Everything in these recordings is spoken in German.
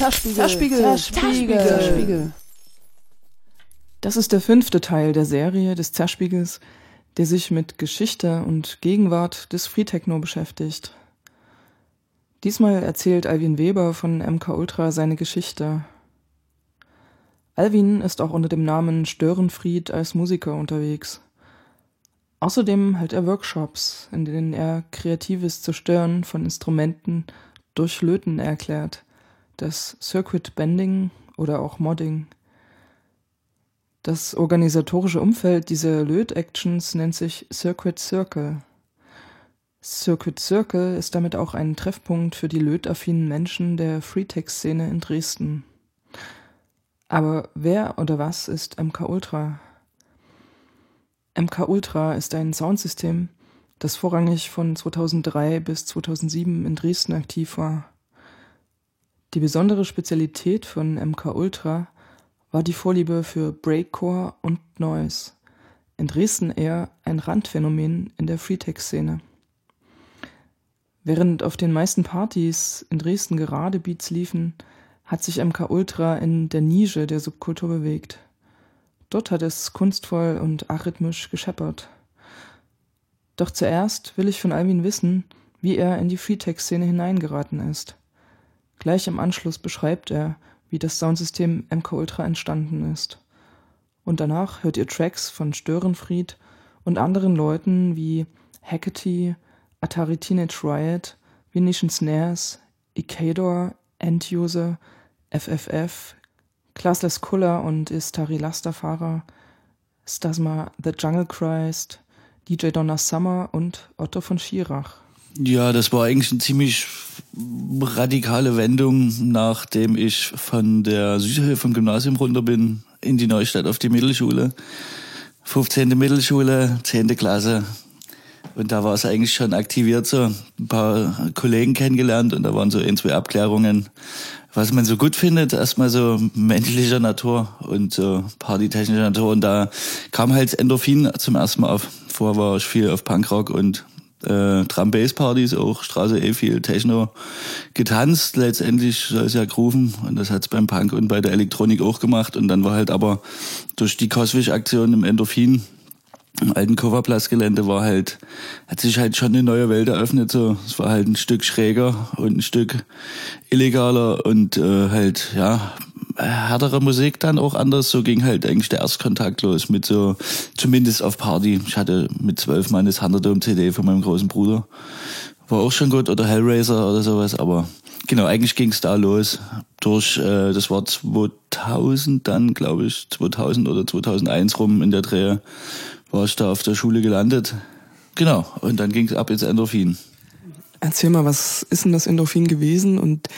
Zerspiegel, Zerspiegel, Zerspiegel, Zerspiegel. Das ist der fünfte Teil der Serie des Zerspiegels, der sich mit Geschichte und Gegenwart des Free Techno beschäftigt. Diesmal erzählt Alvin Weber von MK Ultra seine Geschichte. Alvin ist auch unter dem Namen Störenfried als Musiker unterwegs. Außerdem hält er Workshops, in denen er kreatives Zerstören von Instrumenten durch Löten erklärt, das Circuit Bending oder auch Modding. Das organisatorische Umfeld dieser Löt-Actions nennt sich Circuit Circle. Circuit Circle ist damit auch ein Treffpunkt für die lötaffinen Menschen der Freetech-Szene in Dresden. Aber wer oder was ist MK Ultra? MK Ultra ist ein Soundsystem, das vorrangig von 2003 bis 2007 in Dresden aktiv war. Die besondere Spezialität von MK Ultra war die Vorliebe für Breakcore und Noise. In Dresden eher ein Randphänomen in der Freetech-Szene. Während auf den meisten Partys in Dresden gerade Beats liefen, hat sich MK Ultra in der Nische der Subkultur bewegt. Dort hat es kunstvoll und arrhythmisch gescheppert. Doch zuerst will ich von Alvin wissen, wie er in die Freetech-Szene hineingeraten ist. Gleich im Anschluss beschreibt er, wie das Soundsystem MK Ultra entstanden ist. Und danach hört ihr Tracks von Störenfried und anderen Leuten wie Hackety, Atari Teenage Riot, Venetian Snares, Icador, End-User, FFF, Classless Kuller und Istari Lasterfahrer, Stasma The Jungle Christ, DJ Donna Summer und Otto von Schirach. Ja, das war eigentlich eine ziemlich radikale Wendung, nachdem ich von der Südhöhe vom Gymnasium runter bin in die Neustadt auf die Mittelschule. 15. Mittelschule, 10. Klasse. Und da war es eigentlich schon aktiviert, so ein paar Kollegen kennengelernt und da waren so ein, zwei Abklärungen, was man so gut findet, erstmal so menschlicher Natur und so partytechnischer Natur. Und da kam halt Endorphin zum ersten Mal auf. Vorher war ich viel auf Punkrock und äh, Drum-Bass-Partys, auch Straße eh viel Techno getanzt. Letztendlich soll es ja grooven und das hat's beim Punk und bei der Elektronik auch gemacht. Und dann war halt aber durch die Coswish-Aktion im Endorphin im alten Coverplatz-Gelände war halt, hat sich halt schon eine neue Welt eröffnet. So, es war halt ein Stück schräger und ein Stück illegaler und äh, halt ja härtere Musik dann auch anders. So ging halt eigentlich der Erstkontakt los mit so, zumindest auf Party. Ich hatte mit zwölf mal eine Thunderdome-CD von meinem großen Bruder. War auch schon gut oder Hellraiser oder sowas, aber genau, eigentlich ging's da los. Durch, äh, das war 2000 dann, glaube ich, 2000 oder 2001 rum in der Dreh war ich da auf der Schule gelandet. Genau, und dann ging es ab ins Endorphin. Erzähl mal, was ist denn das Endorphin gewesen und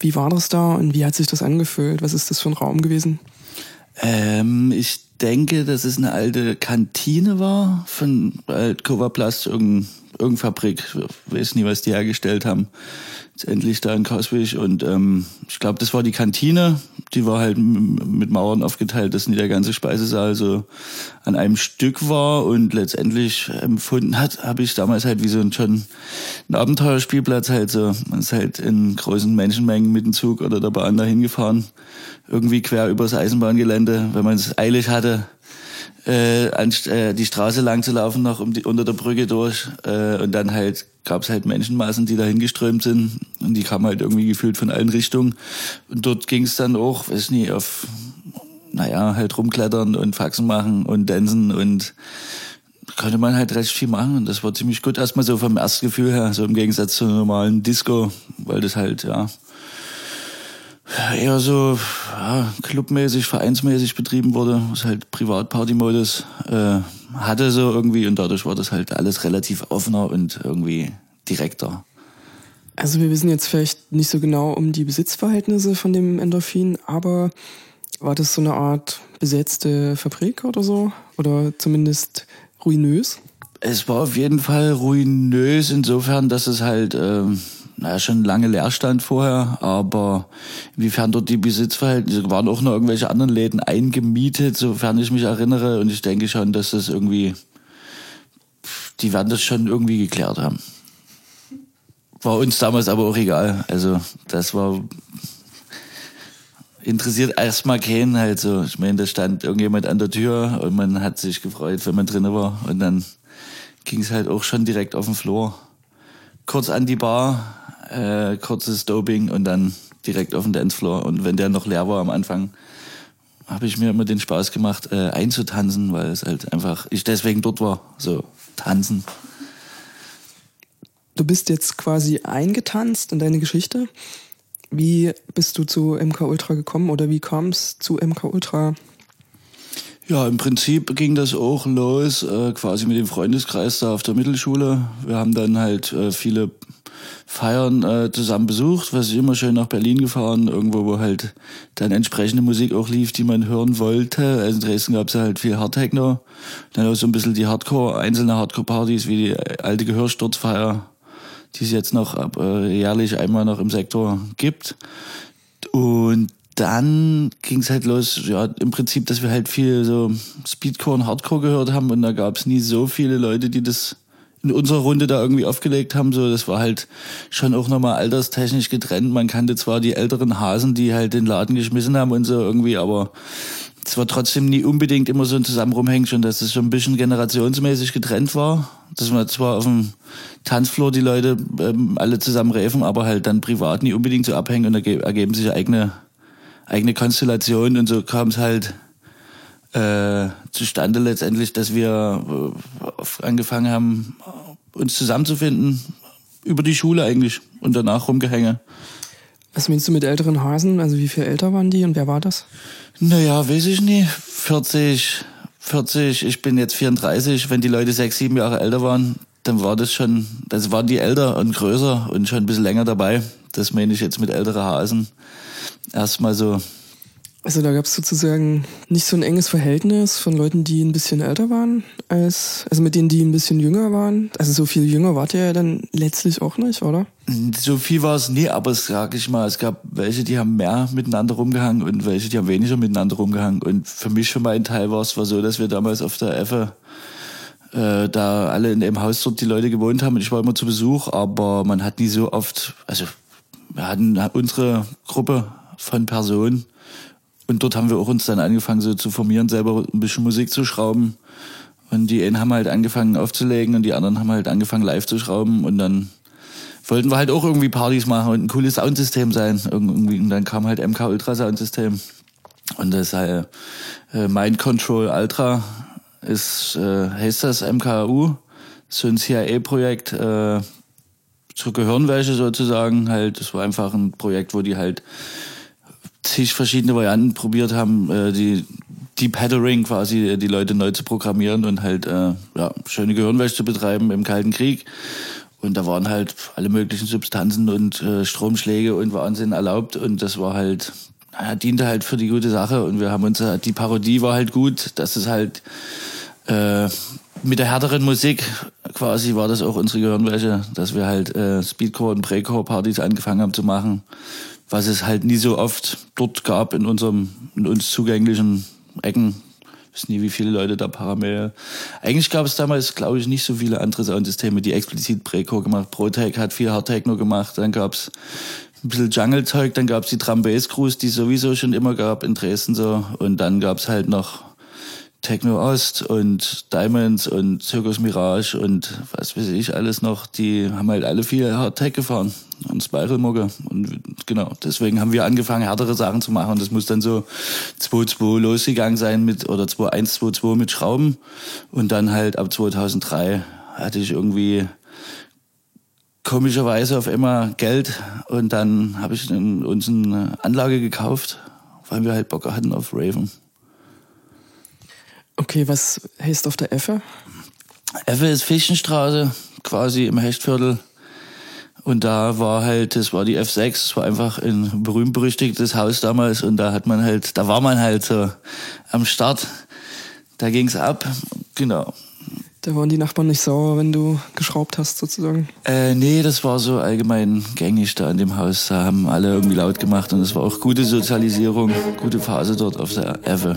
wie war das da und wie hat sich das angefühlt? Was ist das für ein Raum gewesen? Ähm, ich denke, dass es eine alte Kantine war von Coverplast, irgendeine irgendeine Fabrik. Ich weiß nie, was die hergestellt haben letztendlich da in Coswig. Und ähm, ich glaube, das war die Kantine. Die war halt mit Mauern aufgeteilt, dass nicht der ganze Speisesaal so an einem Stück war. Und letztendlich empfunden hat, habe ich damals halt wie so ein schon ein Abenteuerspielplatz halt so. Man ist halt in großen Menschenmengen mit dem Zug oder der Bahn dahin gefahren. Irgendwie quer übers Eisenbahngelände, wenn man es eilig hatte äh, an, äh, die Straße lang zu laufen, noch um die, unter der Brücke durch. Äh, und dann halt gab es halt Menschenmassen, die da hingeströmt sind. Und die kamen halt irgendwie gefühlt von allen Richtungen. Und dort ging es dann auch, weiß nicht, auf, naja, halt rumklettern und Faxen machen und Dansen und konnte man halt recht viel machen. Und das war ziemlich gut. Erstmal so vom Erstgefühl her, so im Gegensatz zu einer normalen Disco, weil das halt, ja, eher so ja, clubmäßig, vereinsmäßig betrieben wurde, was halt Privatparty-Modus äh, hatte so irgendwie und dadurch war das halt alles relativ offener und irgendwie direkter. Also wir wissen jetzt vielleicht nicht so genau um die Besitzverhältnisse von dem Endorphin, aber war das so eine Art besetzte Fabrik oder so? Oder zumindest ruinös? Es war auf jeden Fall ruinös insofern, dass es halt... Ähm, naja, schon lange Leerstand vorher, aber inwiefern dort die Besitzverhältnisse waren auch noch irgendwelche anderen Läden eingemietet, sofern ich mich erinnere. Und ich denke schon, dass das irgendwie, die werden das schon irgendwie geklärt haben. War uns damals aber auch egal. Also das war, interessiert erstmal keinen halt so. Ich meine, da stand irgendjemand an der Tür und man hat sich gefreut, wenn man drinnen war. Und dann ging es halt auch schon direkt auf den Floor. Kurz an die Bar, äh, kurzes Doping und dann direkt auf den Dancefloor. Und wenn der noch leer war am Anfang, habe ich mir immer den Spaß gemacht, äh, einzutanzen, weil es halt einfach, ich deswegen dort war, so tanzen. Du bist jetzt quasi eingetanzt in deine Geschichte. Wie bist du zu MK Ultra gekommen oder wie kam es zu MK Ultra? Ja, im Prinzip ging das auch los, äh, quasi mit dem Freundeskreis da auf der Mittelschule. Wir haben dann halt äh, viele Feiern äh, zusammen besucht, was ich immer schön nach Berlin gefahren, irgendwo, wo halt dann entsprechende Musik auch lief, die man hören wollte. Also in Dresden gab es halt viel Hardtechno, dann auch so ein bisschen die Hardcore, einzelne Hardcore-Partys wie die alte Gehörsturzfeier, die es jetzt noch äh, jährlich einmal noch im Sektor gibt. Und dann ging es halt los, ja, im Prinzip, dass wir halt viel so Speedcore und Hardcore gehört haben und da gab es nie so viele Leute, die das in unserer Runde da irgendwie aufgelegt haben. So, das war halt schon auch nochmal alterstechnisch getrennt. Man kannte zwar die älteren Hasen, die halt den Laden geschmissen haben und so irgendwie, aber es war trotzdem nie unbedingt immer so ein zusammen rumhängen, schon dass es schon ein bisschen generationsmäßig getrennt war. Dass man zwar auf dem Tanzfloor die Leute ähm, alle zusammen räfen, aber halt dann privat nie unbedingt so abhängen und erge ergeben sich eigene, eigene Konstellationen und so kam es halt äh, zustande letztendlich, dass wir äh, angefangen haben, uns zusammenzufinden über die Schule eigentlich und danach rumgehänge. Was meinst du mit älteren Hasen? Also wie viel älter waren die und wer war das? Naja, weiß ich nicht. 40, 40, ich bin jetzt 34. Wenn die Leute sechs, sieben Jahre älter waren, dann war das schon, das waren die älter und größer und schon ein bisschen länger dabei. Das meine ich jetzt mit älteren Hasen. Erstmal so also da gab es sozusagen nicht so ein enges Verhältnis von Leuten, die ein bisschen älter waren, als also mit denen, die ein bisschen jünger waren. Also so viel jünger wart ihr ja dann letztlich auch nicht, oder? So viel war es nie, aber sag ich mal, es gab welche, die haben mehr miteinander rumgehangen und welche, die haben weniger miteinander rumgehangen. Und für mich für meinen Teil war es war so, dass wir damals auf der Effe äh, da alle in dem Haus dort die Leute gewohnt haben und ich war immer zu Besuch, aber man hat nie so oft, also wir hatten unsere Gruppe von Personen und dort haben wir auch uns dann angefangen so zu formieren, selber ein bisschen Musik zu schrauben. Und die einen haben halt angefangen aufzulegen und die anderen haben halt angefangen live zu schrauben und dann wollten wir halt auch irgendwie Partys machen und ein cooles Soundsystem sein. Irgendwie, und dann kam halt MK Ultra Soundsystem. Und das halt äh, Mind Control Ultra ist, äh, heißt das MKU, so ein CIA-Projekt äh, zur Gehirnwäsche sozusagen. Halt, das war einfach ein Projekt, wo die halt zig verschiedene Varianten probiert haben, äh, die Deep Hattering quasi äh, die Leute neu zu programmieren und halt äh, ja, schöne Gehirnwäsche zu betreiben im Kalten Krieg. Und da waren halt alle möglichen Substanzen und äh, Stromschläge und Wahnsinn erlaubt. Und das war halt, naja, diente halt für die gute Sache. Und wir haben uns, äh, die Parodie war halt gut, dass es halt äh, mit der härteren Musik quasi war das auch unsere Gehirnwäsche, dass wir halt äh, Speedcore und Breakcore-Partys angefangen haben zu machen was es halt nie so oft dort gab in unserem, in uns zugänglichen Ecken. Ich weiß nie, wie viele Leute da parallel. Eigentlich gab es damals, glaube ich, nicht so viele andere Soundsysteme, die explizit Preco gemacht. Protec hat viel Hardtechno gemacht, dann gab es ein bisschen Jungle-Zeug, dann gab es die Drum Bass Crews, die es sowieso schon immer gab in Dresden so. Und dann gab es halt noch Techno Ost und Diamonds und Circus Mirage und was weiß ich alles noch, die haben halt alle viel Hard Tech gefahren und Spiral Mucke und genau, deswegen haben wir angefangen härtere Sachen zu machen und das muss dann so 2.2 losgegangen sein mit oder 2.1, mit Schrauben und dann halt ab 2003 hatte ich irgendwie komischerweise auf immer Geld und dann habe ich uns eine Anlage gekauft, weil wir halt Bock hatten auf Raven. Okay, was heißt auf der Effe? Effe ist Fischenstraße, quasi im Hechtviertel. Und da war halt, das war die F6, das war einfach ein berühmt-berüchtigtes Haus damals und da hat man halt, da war man halt so am Start. Da ging's ab, genau. Da waren die Nachbarn nicht sauer, wenn du geschraubt hast, sozusagen? Äh, nee, das war so allgemein gängig da in dem Haus. Da haben alle irgendwie laut gemacht und es war auch gute Sozialisierung, gute Phase dort auf der Effe.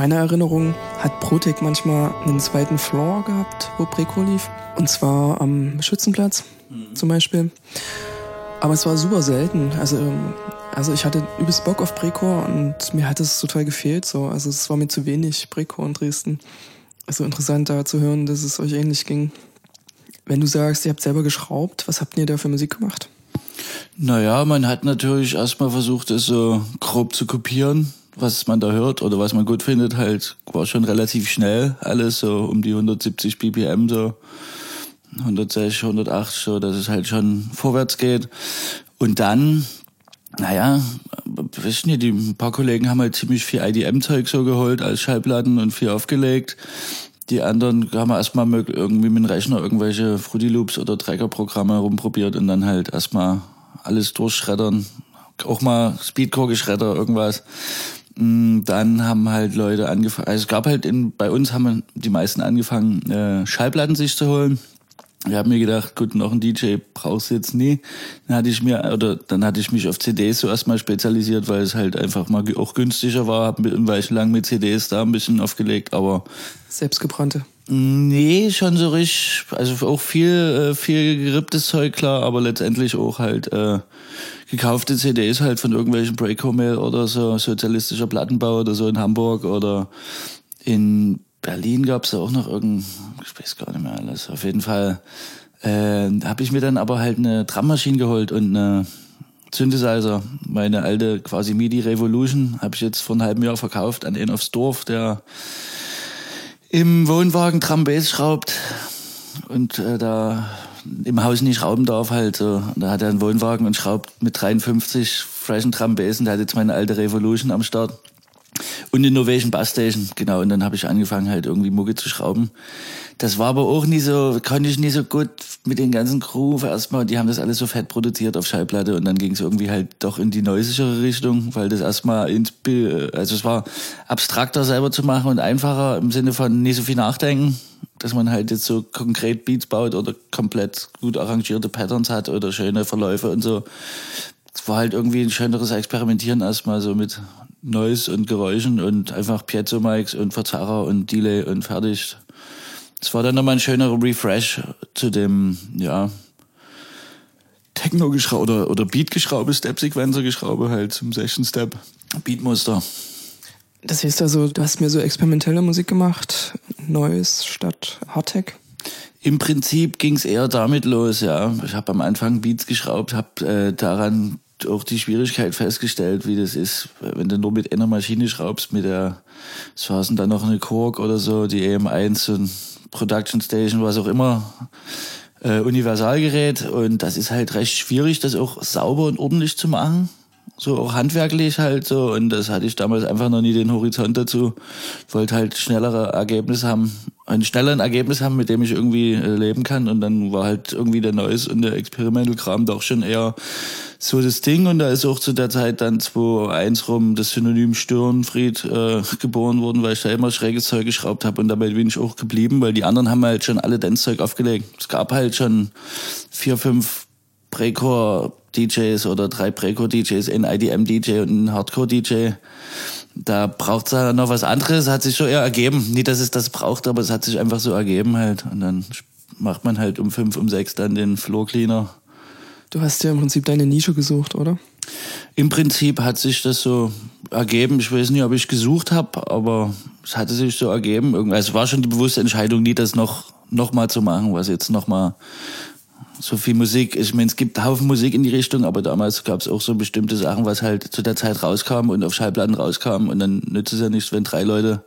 meiner Erinnerung hat Protec manchmal einen zweiten Floor gehabt, wo Preco lief. Und zwar am Schützenplatz mhm. zum Beispiel. Aber es war super selten. Also, ähm, also ich hatte übelst Bock auf Preco und mir hat es total gefehlt. So. Also es war mir zu wenig Preco in Dresden. Also interessant da zu hören, dass es euch ähnlich ging. Wenn du sagst, ihr habt selber geschraubt, was habt ihr da für Musik gemacht? Naja, man hat natürlich erstmal versucht, es so grob zu kopieren was man da hört oder was man gut findet, halt war schon relativ schnell alles, so um die 170 BPM, so 160, 180, so, dass es halt schon vorwärts geht. Und dann, naja, wissen nicht, die ein paar Kollegen haben halt ziemlich viel IDM-Zeug so geholt als Schallplatten und viel aufgelegt. Die anderen haben erstmal irgendwie mit dem Rechner irgendwelche Fruity Loops oder Tracker-Programme rumprobiert und dann halt erstmal alles durchschreddern. Auch mal Speedcore-Geschredder, irgendwas. Mm, dann haben halt Leute angefangen, also es gab halt in, bei uns haben die meisten angefangen, äh, Schallplatten sich zu holen. Ich habe mir gedacht, gut, noch ein DJ brauchst du jetzt nie. Dann hatte ich mir, oder dann hatte ich mich auf CDs so erstmal spezialisiert, weil es halt einfach mal auch günstiger war. Hab ein Weilchen lang mit CDs da ein bisschen aufgelegt, aber. Selbstgebrannte? Nee, schon so richtig. Also auch viel, äh, viel geripptes Zeug, klar, aber letztendlich auch halt äh, gekaufte CDs halt von irgendwelchen Breakmail oder so, sozialistischer Plattenbau oder so in Hamburg oder in Berlin gab es auch noch irgendein, ich weiß gar nicht mehr alles. Auf jeden Fall äh, habe ich mir dann aber halt eine Drummaschine geholt und eine Synthesizer. Meine alte quasi MIDI Revolution habe ich jetzt vor einem halben Jahr verkauft an einen aufs Dorf, der im Wohnwagen Drum schraubt und äh, da im Haus nicht schrauben darf halt. So. Da hat er einen Wohnwagen und schraubt mit 53 freshen Drum und der hat jetzt meine alte Revolution am Start. Und Innovation Bass Station, genau. Und dann habe ich angefangen halt irgendwie Mucke zu schrauben. Das war aber auch nie so, konnte ich nie so gut mit den ganzen Groove erstmal. Die haben das alles so fett produziert auf Schallplatte und dann ging es irgendwie halt doch in die neusigere Richtung, weil das erstmal ins, also es war abstrakter selber zu machen und einfacher im Sinne von nie so viel nachdenken, dass man halt jetzt so konkret Beats baut oder komplett gut arrangierte Patterns hat oder schöne Verläufe und so. Es war halt irgendwie ein schöneres Experimentieren erstmal so mit Noise und Geräuschen und einfach Piezo-Mics und Verzerrer und Delay und fertig. Es war dann nochmal ein schönerer Refresh zu dem, ja, Techno-Geschraube oder, oder Beat-Geschraube, Step-Sequencer-Geschraube halt zum Session-Step, Beatmuster. Das heißt also, du hast mir so experimentelle Musik gemacht, Neues statt Hardtech? Im Prinzip ging es eher damit los, ja. Ich habe am Anfang Beats geschraubt, habe äh, daran auch die Schwierigkeit festgestellt, wie das ist, wenn du nur mit einer Maschine schraubst, mit der, es war dann noch eine Korg oder so, die EM1 und Production Station, was auch immer, äh, Universalgerät. Und das ist halt recht schwierig, das auch sauber und ordentlich zu machen. So auch handwerklich halt so. Und das hatte ich damals einfach noch nie den Horizont dazu. Wollte halt schnellere Ergebnisse haben, ein schnelleren Ergebnis haben, mit dem ich irgendwie äh, leben kann. Und dann war halt irgendwie der Neues und der Experimental-Kram doch schon eher so das Ding. Und da ist auch zu der Zeit dann 2001 rum das Synonym Störenfried äh, geboren worden, weil ich da immer schräges Zeug geschraubt habe. Und dabei bin ich auch geblieben, weil die anderen haben halt schon alle Dance-Zeug aufgelegt. Es gab halt schon vier, fünf Precore-DJs oder drei Precore-DJs, ein IDM-DJ und ein Hardcore-DJ. Da braucht es ja noch was anderes, hat sich schon eher ergeben. Nicht, dass es das braucht, aber es hat sich einfach so ergeben halt. Und dann macht man halt um fünf, um sechs dann den Floor Cleaner Du hast ja im Prinzip deine Nische gesucht, oder? Im Prinzip hat sich das so ergeben. Ich weiß nicht, ob ich gesucht habe, aber es hatte sich so ergeben. Also es war schon die bewusste Entscheidung, nie das noch, noch mal zu machen, was jetzt noch mal so viel Musik. Ich meine, es gibt Haufen Musik in die Richtung, aber damals gab es auch so bestimmte Sachen, was halt zu der Zeit rauskam und auf Schallplatten rauskam. Und dann nützt es ja nichts, wenn drei Leute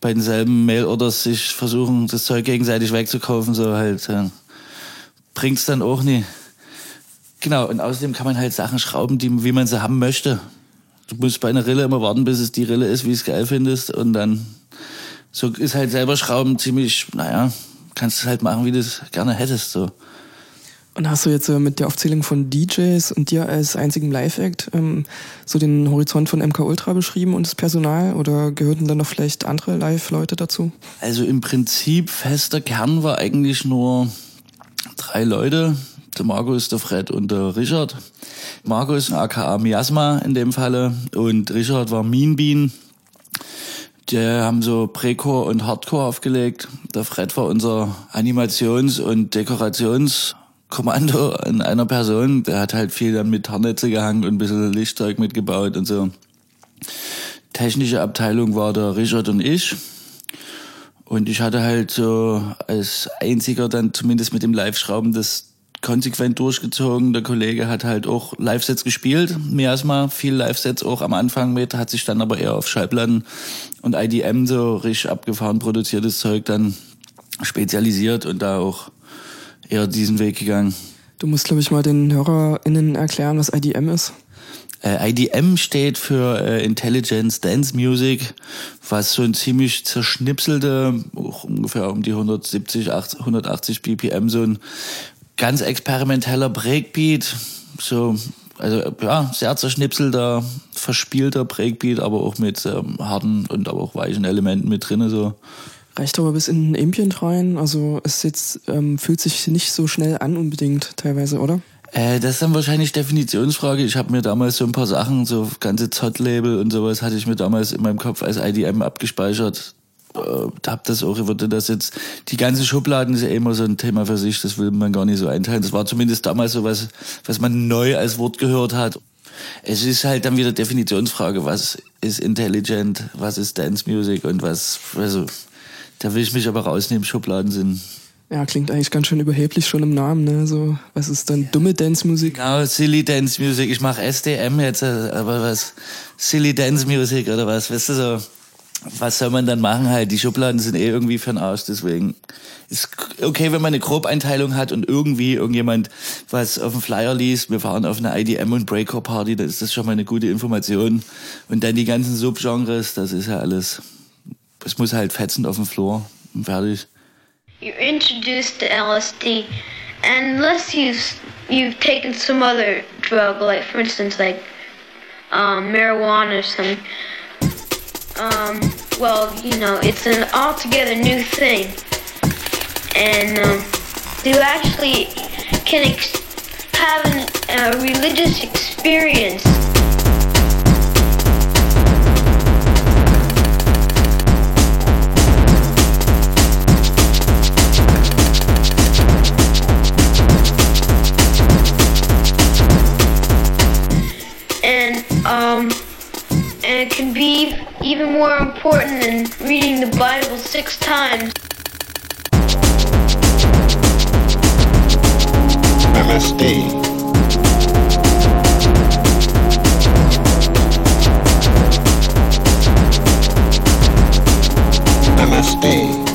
bei denselben Mail-Orders sich versuchen, das Zeug gegenseitig wegzukaufen. So halt, ja. bringt's dann auch nie. Genau, und außerdem kann man halt Sachen schrauben, die, wie man sie haben möchte. Du musst bei einer Rille immer warten, bis es die Rille ist, wie es geil findest. Und dann so ist halt selber Schrauben ziemlich, naja, kannst du halt machen, wie du es gerne hättest. So. Und hast du jetzt äh, mit der Aufzählung von DJs und dir als einzigen Live-Act ähm, so den Horizont von MK Ultra beschrieben und das Personal oder gehörten dann noch vielleicht andere Live-Leute dazu? Also im Prinzip fester Kern war eigentlich nur drei Leute. Der Markus, der Fred und der Richard. Markus, aka Miasma in dem Falle und Richard war Mean Bean. Die haben so Precore und Hardcore aufgelegt. Der Fred war unser Animations- und Dekorations- Kommando an einer Person. Der hat halt viel dann mit Haarnetze gehangen und ein bisschen Lichtzeug mitgebaut und so. Technische Abteilung war der Richard und ich. Und ich hatte halt so als einziger dann zumindest mit dem Live-Schrauben das konsequent durchgezogen. Der Kollege hat halt auch Live-Sets gespielt, Miasma, viel Live-Sets auch am Anfang mit, hat sich dann aber eher auf Schallplatten und IDM so richtig abgefahren produziertes Zeug dann spezialisiert und da auch eher diesen Weg gegangen. Du musst, glaube ich, mal den HörerInnen erklären, was IDM ist. Äh, IDM steht für äh, Intelligence Dance Music, was so ein ziemlich zerschnipselte, ungefähr um die 170, 80, 180 BPM, so ein ganz experimenteller Breakbeat, so also ja, sehr zerschnipselter, verspielter Breakbeat, aber auch mit ähm, harten und aber auch weichen Elementen mit drinne so reicht aber bis in Ambient rein. Also es jetzt ähm, fühlt sich nicht so schnell an unbedingt teilweise, oder? Äh, das ist dann wahrscheinlich Definitionsfrage. Ich habe mir damals so ein paar Sachen, so ganze Zott-Label und sowas, hatte ich mir damals in meinem Kopf als IDM abgespeichert. Äh, hab das auch, würde das jetzt, die ganzen Schubladen ist ja immer so ein Thema für sich, das will man gar nicht so einteilen. Das war zumindest damals so was, was man neu als Wort gehört hat. Es ist halt dann wieder Definitionsfrage, was ist intelligent, was ist Dance Music und was, also, da will ich mich aber rausnehmen, Schubladen sind. Ja, klingt eigentlich ganz schön überheblich schon im Namen, ne? So, was ist dann dumme Dance-Musik? Genau, Silly Dance Music. Ich mache SDM jetzt, äh, aber was? Silly Dance Music oder was? Weißt du so? Was soll man dann machen halt? Die Schubladen sind eh irgendwie für den Arsch, deswegen ist okay, wenn man eine Grobeinteilung hat und irgendwie irgendjemand was auf dem Flyer liest, wir fahren auf eine IDM und Breaker Party, dann ist das schon mal eine gute Information. Und dann die ganzen Subgenres, das ist ja alles es muss halt fetzen auf und fertig. You're introduced to LSD, and unless you've you've taken some other drug, like for instance, like um, marijuana or something, um, well, you know, it's an altogether new thing, and um, you actually can have a religious experience. Um, and it can be even more important than reading the Bible six times. MSD. MSD.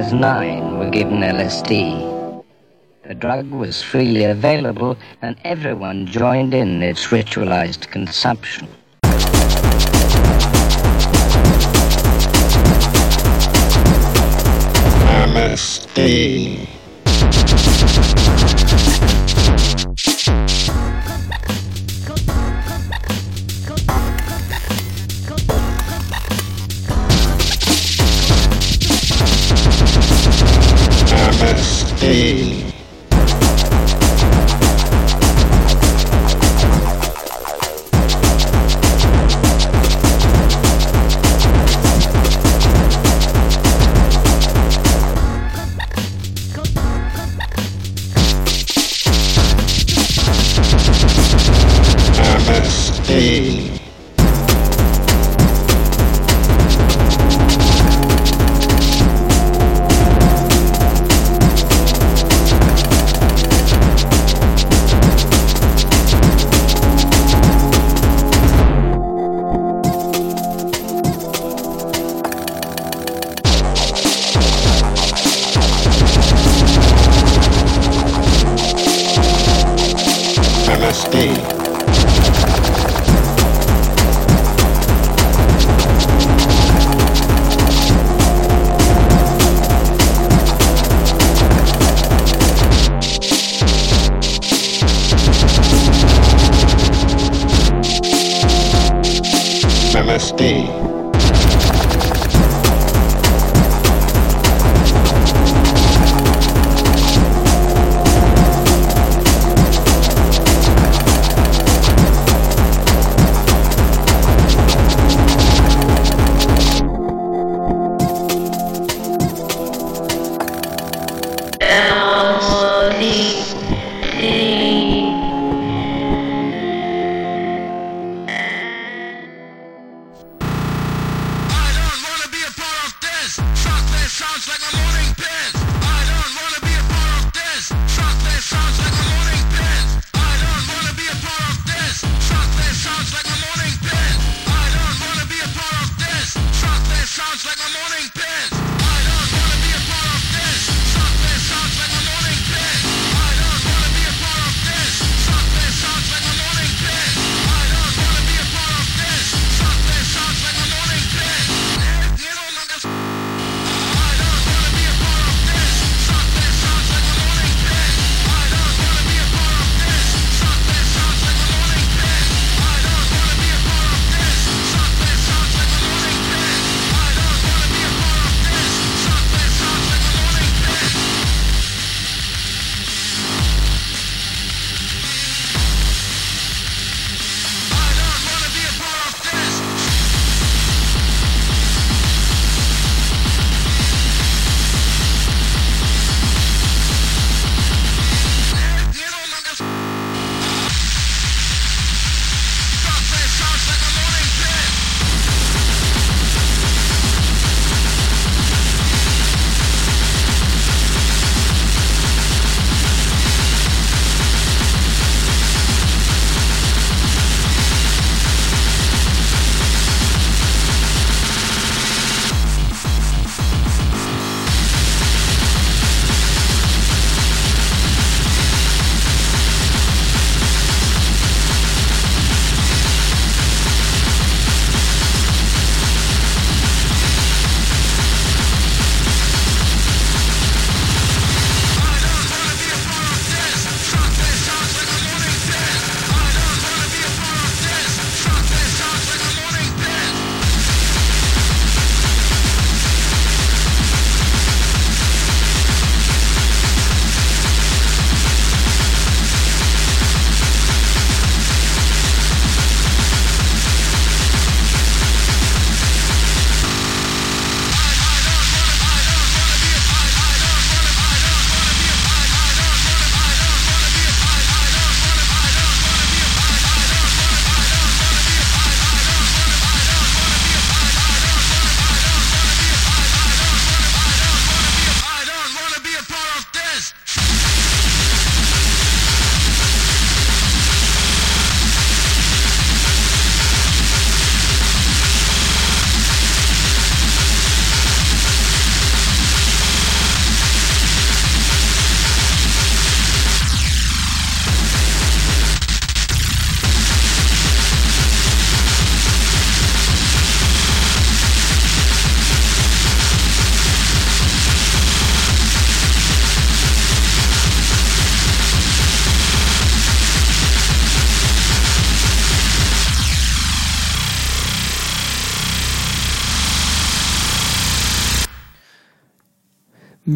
As nine were given LSD. The drug was freely available and everyone joined in its ritualized consumption. Namaste.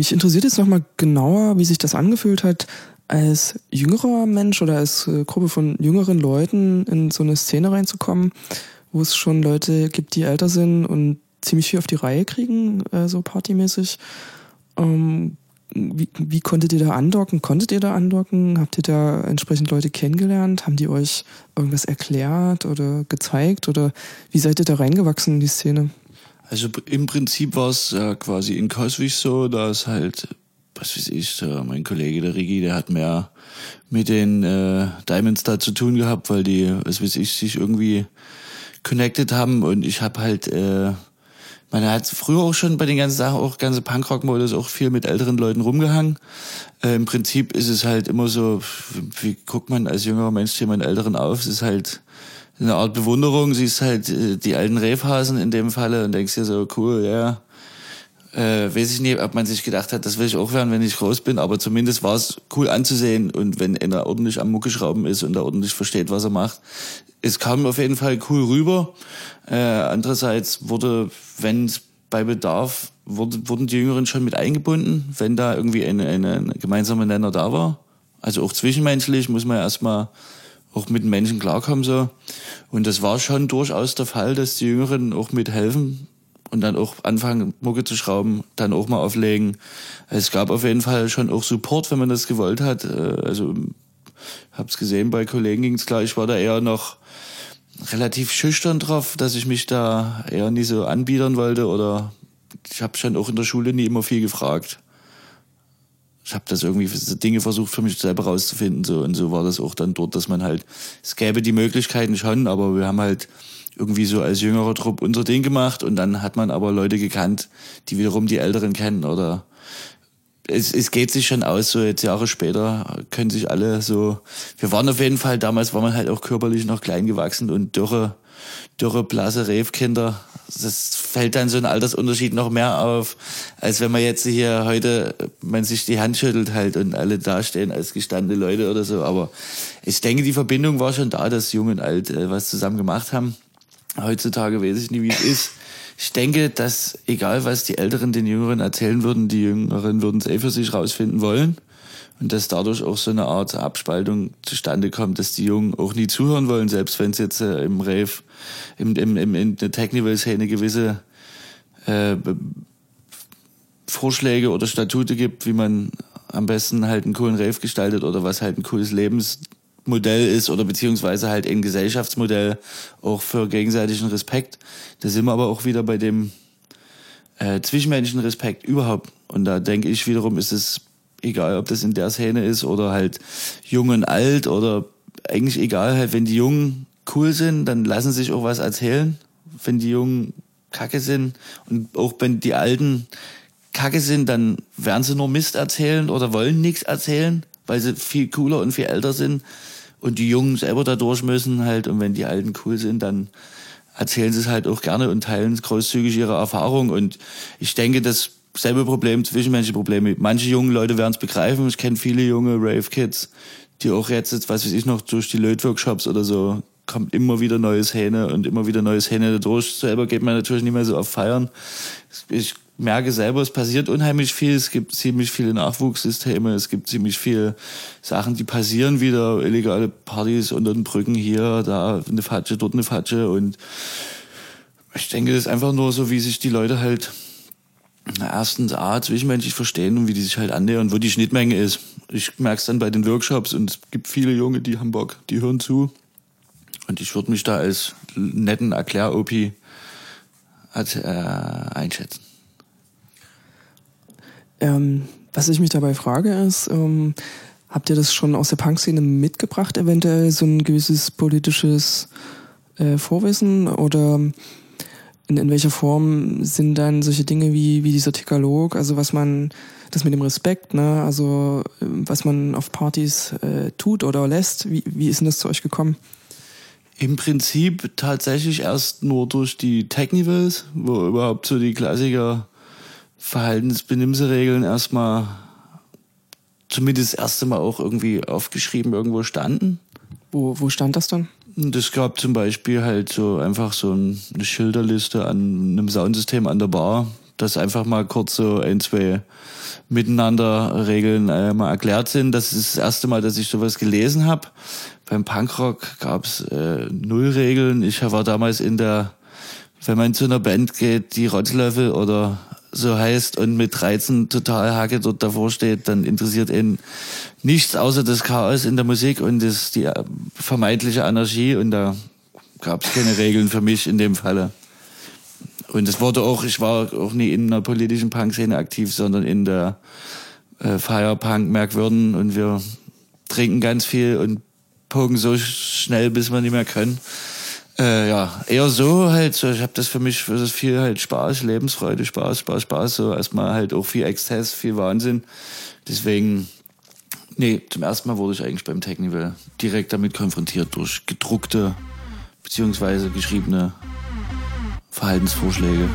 Mich interessiert jetzt nochmal genauer, wie sich das angefühlt hat, als jüngerer Mensch oder als äh, Gruppe von jüngeren Leuten in so eine Szene reinzukommen, wo es schon Leute gibt, die älter sind und ziemlich viel auf die Reihe kriegen, äh, so partymäßig. Ähm, wie, wie konntet ihr da andocken? Konntet ihr da andocken? Habt ihr da entsprechend Leute kennengelernt? Haben die euch irgendwas erklärt oder gezeigt? Oder wie seid ihr da reingewachsen in die Szene? Also im Prinzip war es ja quasi in Coswig so, dass halt, was weiß ich, mein Kollege der Rigi, der hat mehr mit den äh, Diamonds da zu tun gehabt, weil die, was weiß ich, sich irgendwie connected haben und ich habe halt, äh, man hat früher auch schon bei den ganzen Sachen, auch ganze Punkrock-Modus, auch viel mit älteren Leuten rumgehangen. Äh, Im Prinzip ist es halt immer so, wie guckt man als jüngerer Mensch jemand Älteren auf? Es ist halt eine Art Bewunderung, siehst halt äh, die alten Ravhasen in dem Falle und denkst dir so, cool, ja, äh, weiß ich nicht, ob man sich gedacht hat, das will ich auch werden, wenn ich groß bin, aber zumindest war es cool anzusehen und wenn einer ordentlich am Mucke schrauben ist und er ordentlich versteht, was er macht. Es kam auf jeden Fall cool rüber. Äh, andererseits wurde, wenn bei Bedarf, wurde, wurden die Jüngeren schon mit eingebunden, wenn da irgendwie eine, eine, gemeinsame Nenner da war. Also auch zwischenmenschlich muss man erstmal auch mit Menschen klarkommen so. Und das war schon durchaus der Fall, dass die Jüngeren auch mithelfen und dann auch anfangen, Mucke zu schrauben, dann auch mal auflegen. Es gab auf jeden Fall schon auch Support, wenn man das gewollt hat. Äh, also hab's gesehen, bei Kollegen ging's klar, ich war da eher noch relativ schüchtern drauf, dass ich mich da eher nie so anbiedern wollte oder ich habe schon auch in der Schule nie immer viel gefragt. Ich habe das irgendwie Dinge versucht für mich selber rauszufinden so und so war das auch dann dort, dass man halt es gäbe die Möglichkeiten schon, aber wir haben halt irgendwie so als jüngerer Trupp unser Ding gemacht und dann hat man aber Leute gekannt, die wiederum die Älteren kennen oder es, es geht sich schon aus, so jetzt Jahre später können sich alle so, wir waren auf jeden Fall, damals war man halt auch körperlich noch klein gewachsen und dürre, dürre, blasse Revkinder. Das fällt dann so ein Altersunterschied noch mehr auf, als wenn man jetzt hier heute, man sich die Hand schüttelt halt und alle dastehen als gestandene Leute oder so. Aber ich denke, die Verbindung war schon da, dass Jung und Alt äh, was zusammen gemacht haben. Heutzutage weiß ich nicht, wie es ist. Ich denke, dass egal was die Älteren den Jüngeren erzählen würden, die Jüngeren würden es eh für sich rausfinden wollen. Und dass dadurch auch so eine Art Abspaltung zustande kommt, dass die Jungen auch nie zuhören wollen, selbst wenn es jetzt äh, im Rave, im, im, im, in der Technical-Szene gewisse äh, Vorschläge oder Statute gibt, wie man am besten halt einen coolen Rave gestaltet oder was halt ein cooles Lebens Modell ist oder beziehungsweise halt ein Gesellschaftsmodell auch für gegenseitigen Respekt. Da sind wir aber auch wieder bei dem äh, zwischenmenschlichen Respekt überhaupt. Und da denke ich wiederum, ist es egal, ob das in der Szene ist oder halt jung und alt oder eigentlich egal, halt, wenn die Jungen cool sind, dann lassen sich auch was erzählen. Wenn die Jungen kacke sind und auch wenn die Alten kacke sind, dann werden sie nur Mist erzählen oder wollen nichts erzählen, weil sie viel cooler und viel älter sind und die Jungen selber da durch müssen halt und wenn die Alten cool sind, dann erzählen sie es halt auch gerne und teilen großzügig ihre Erfahrung und ich denke, das selbe Problem, zwischenmenschliche Probleme. Manche jungen Leute werden es begreifen. Ich kenne viele junge Rave-Kids, die auch jetzt, was weiß ich noch, durch die Lötworkshops oder so, kommt immer wieder neue Szene und immer wieder neue Szene dadurch. Selber geht man natürlich nicht mehr so auf Feiern. Ich merke selber, es passiert unheimlich viel. Es gibt ziemlich viele Nachwuchssysteme. Es gibt ziemlich viele Sachen, die passieren wieder. Illegale Partys unter den Brücken hier, da eine Fatsche, dort eine Fatsche. Und ich denke, das ist einfach nur so, wie sich die Leute halt erstens A, zwischenmenschlich verstehen und wie die sich halt annähern wo die Schnittmenge ist. Ich merke es dann bei den Workshops und es gibt viele Junge, die haben Bock, die hören zu. Und ich würde mich da als netten Erklär-OP äh, einschätzen. Ähm, was ich mich dabei frage ist, ähm, habt ihr das schon aus der Punk-Szene mitgebracht, eventuell so ein gewisses politisches äh, Vorwissen oder in, in welcher Form sind dann solche Dinge wie, wie dieser Tikalog, also was man, das mit dem Respekt, ne, also was man auf Partys äh, tut oder lässt, wie, wie ist denn das zu euch gekommen? Im Prinzip tatsächlich erst nur durch die Technivals, wo überhaupt so die Klassiker Verhaltensbenimmseregeln erstmal zumindest das erste Mal auch irgendwie aufgeschrieben irgendwo standen. Wo, wo stand das dann? Das gab zum Beispiel halt so einfach so eine Schilderliste an einem Soundsystem an der Bar, das einfach mal kurz so ein, zwei Miteinander-Regeln äh, mal erklärt sind. Das ist das erste Mal, dass ich sowas gelesen habe. Beim Punkrock gab's äh, null Regeln. Ich war damals in der, wenn man zu einer Band geht, die Rotzlöffel oder so heißt und mit 13 total Hacke dort davor steht, dann interessiert ihn nichts außer das Chaos in der Musik und das, die vermeintliche Anarchie und da gab es keine Regeln für mich in dem Falle. Und es wurde auch, ich war auch nie in einer politischen Punk-Szene aktiv, sondern in der äh, Firepunk Merkwürden und wir trinken ganz viel und pogen so schnell, bis wir nicht mehr können. Äh, ja, eher so halt. So, ich habe das für mich für das viel halt Spaß, Lebensfreude, Spaß, Spaß, Spaß. So erstmal halt auch viel Exzess, viel Wahnsinn. Deswegen, nee, zum ersten Mal wurde ich eigentlich beim Technival direkt damit konfrontiert durch gedruckte beziehungsweise geschriebene Verhaltensvorschläge.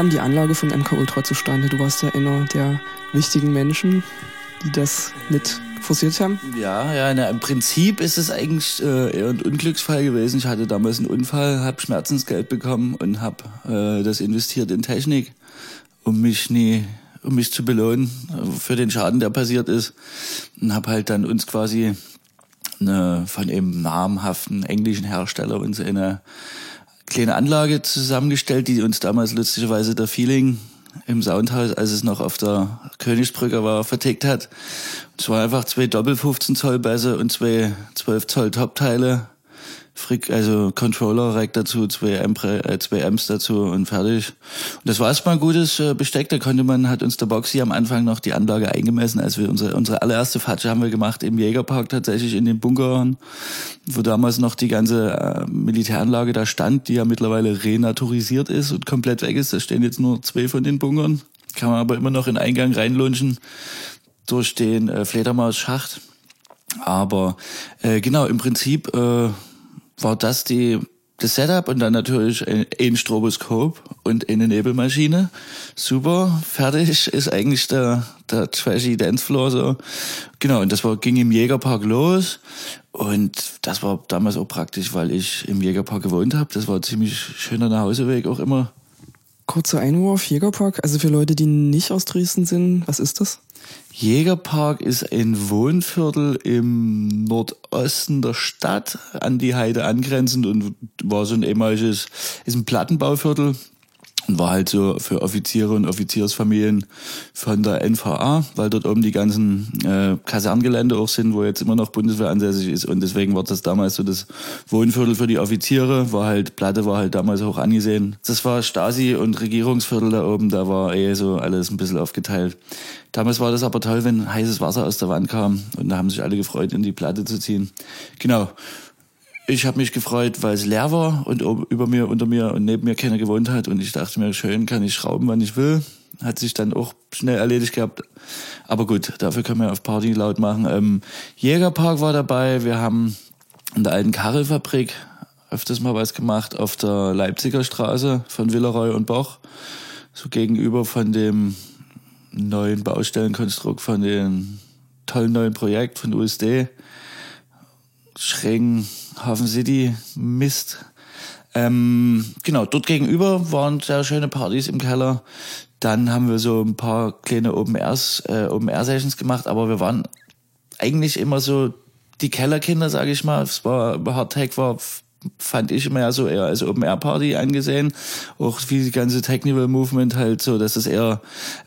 Kam die Anlage von MK Ultra zustande? Du warst ja einer der wichtigen Menschen, die das mit forciert haben? Ja, ja, na, im Prinzip ist es eigentlich äh, eher ein Unglücksfall gewesen. Ich hatte damals einen Unfall, habe Schmerzensgeld bekommen und habe äh, das investiert in Technik, um mich nie um mich zu belohnen äh, für den Schaden, der passiert ist. Und habe halt dann uns quasi eine, von einem namhaften englischen Hersteller uns eine kleine Anlage zusammengestellt, die uns damals lustigerweise der Feeling im Soundhaus, als es noch auf der Königsbrücke war, vertickt hat. Es war einfach zwei Doppel 15 Zoll Bässe und zwei 12 Zoll Top-Teile Frick, also Controller Rack dazu, zwei, Amp, äh, zwei Amps dazu und fertig. Und das war erstmal ein gutes äh, Besteck. Da konnte man, hat uns der Boxy am Anfang noch die Anlage eingemessen. als wir unsere, unsere allererste Fatsche haben wir gemacht im Jägerpark tatsächlich in den Bunkern, wo damals noch die ganze äh, Militäranlage da stand, die ja mittlerweile renaturisiert ist und komplett weg ist. Da stehen jetzt nur zwei von den Bunkern. Kann man aber immer noch in Eingang reinlunchen durch den äh, Fledermaus-Schacht. Aber äh, genau, im Prinzip äh, war das die das Setup und dann natürlich ein, Stroboskop und eine Nebelmaschine. Super, fertig ist eigentlich der, der trashy Dancefloor so. Genau, und das war, ging im Jägerpark los und das war damals auch praktisch, weil ich im Jägerpark gewohnt habe. Das war ein ziemlich schöner Nachhauseweg auch immer. Kurzer Einwurf, Jägerpark, also für Leute, die nicht aus Dresden sind, was ist das? Jägerpark ist ein Wohnviertel im Nordosten der Stadt, an die Heide angrenzend und war so ein ehemaliges, ist ein Plattenbauviertel und war halt so für Offiziere und Offiziersfamilien von der NVA, weil dort oben die ganzen äh, Kaserngelände auch sind, wo jetzt immer noch Bundeswehr ansässig ist und deswegen war das damals so das Wohnviertel für die Offiziere, war halt, Platte war halt damals hoch angesehen. Das war Stasi und Regierungsviertel da oben, da war eh so alles ein bisschen aufgeteilt. Damals war das aber toll, wenn heißes Wasser aus der Wand kam und da haben sich alle gefreut, in die Platte zu ziehen. Genau. Ich habe mich gefreut, weil es leer war und über mir, unter mir und neben mir keiner gewohnt hat. Und ich dachte mir, schön, kann ich schrauben, wann ich will. Hat sich dann auch schnell erledigt gehabt. Aber gut, dafür können wir auf Party laut machen. Ähm, Jägerpark war dabei. Wir haben in der alten Karelfabrik öfters mal was gemacht auf der Leipziger Straße von Villeroy und Boch. So gegenüber von dem neuen Baustellenkonstrukt von dem tollen neuen Projekt von USD. Schrägen Hafen City Mist. Ähm, genau, dort gegenüber waren sehr schöne Partys im Keller. Dann haben wir so ein paar kleine Open Airs, äh, Open Air Sessions gemacht, aber wir waren eigentlich immer so die Kellerkinder, sage ich mal. Es war Hardtech war fand ich immer ja so eher als Open Air Party angesehen. Auch wie die ganze Technical Movement halt so, dass es eher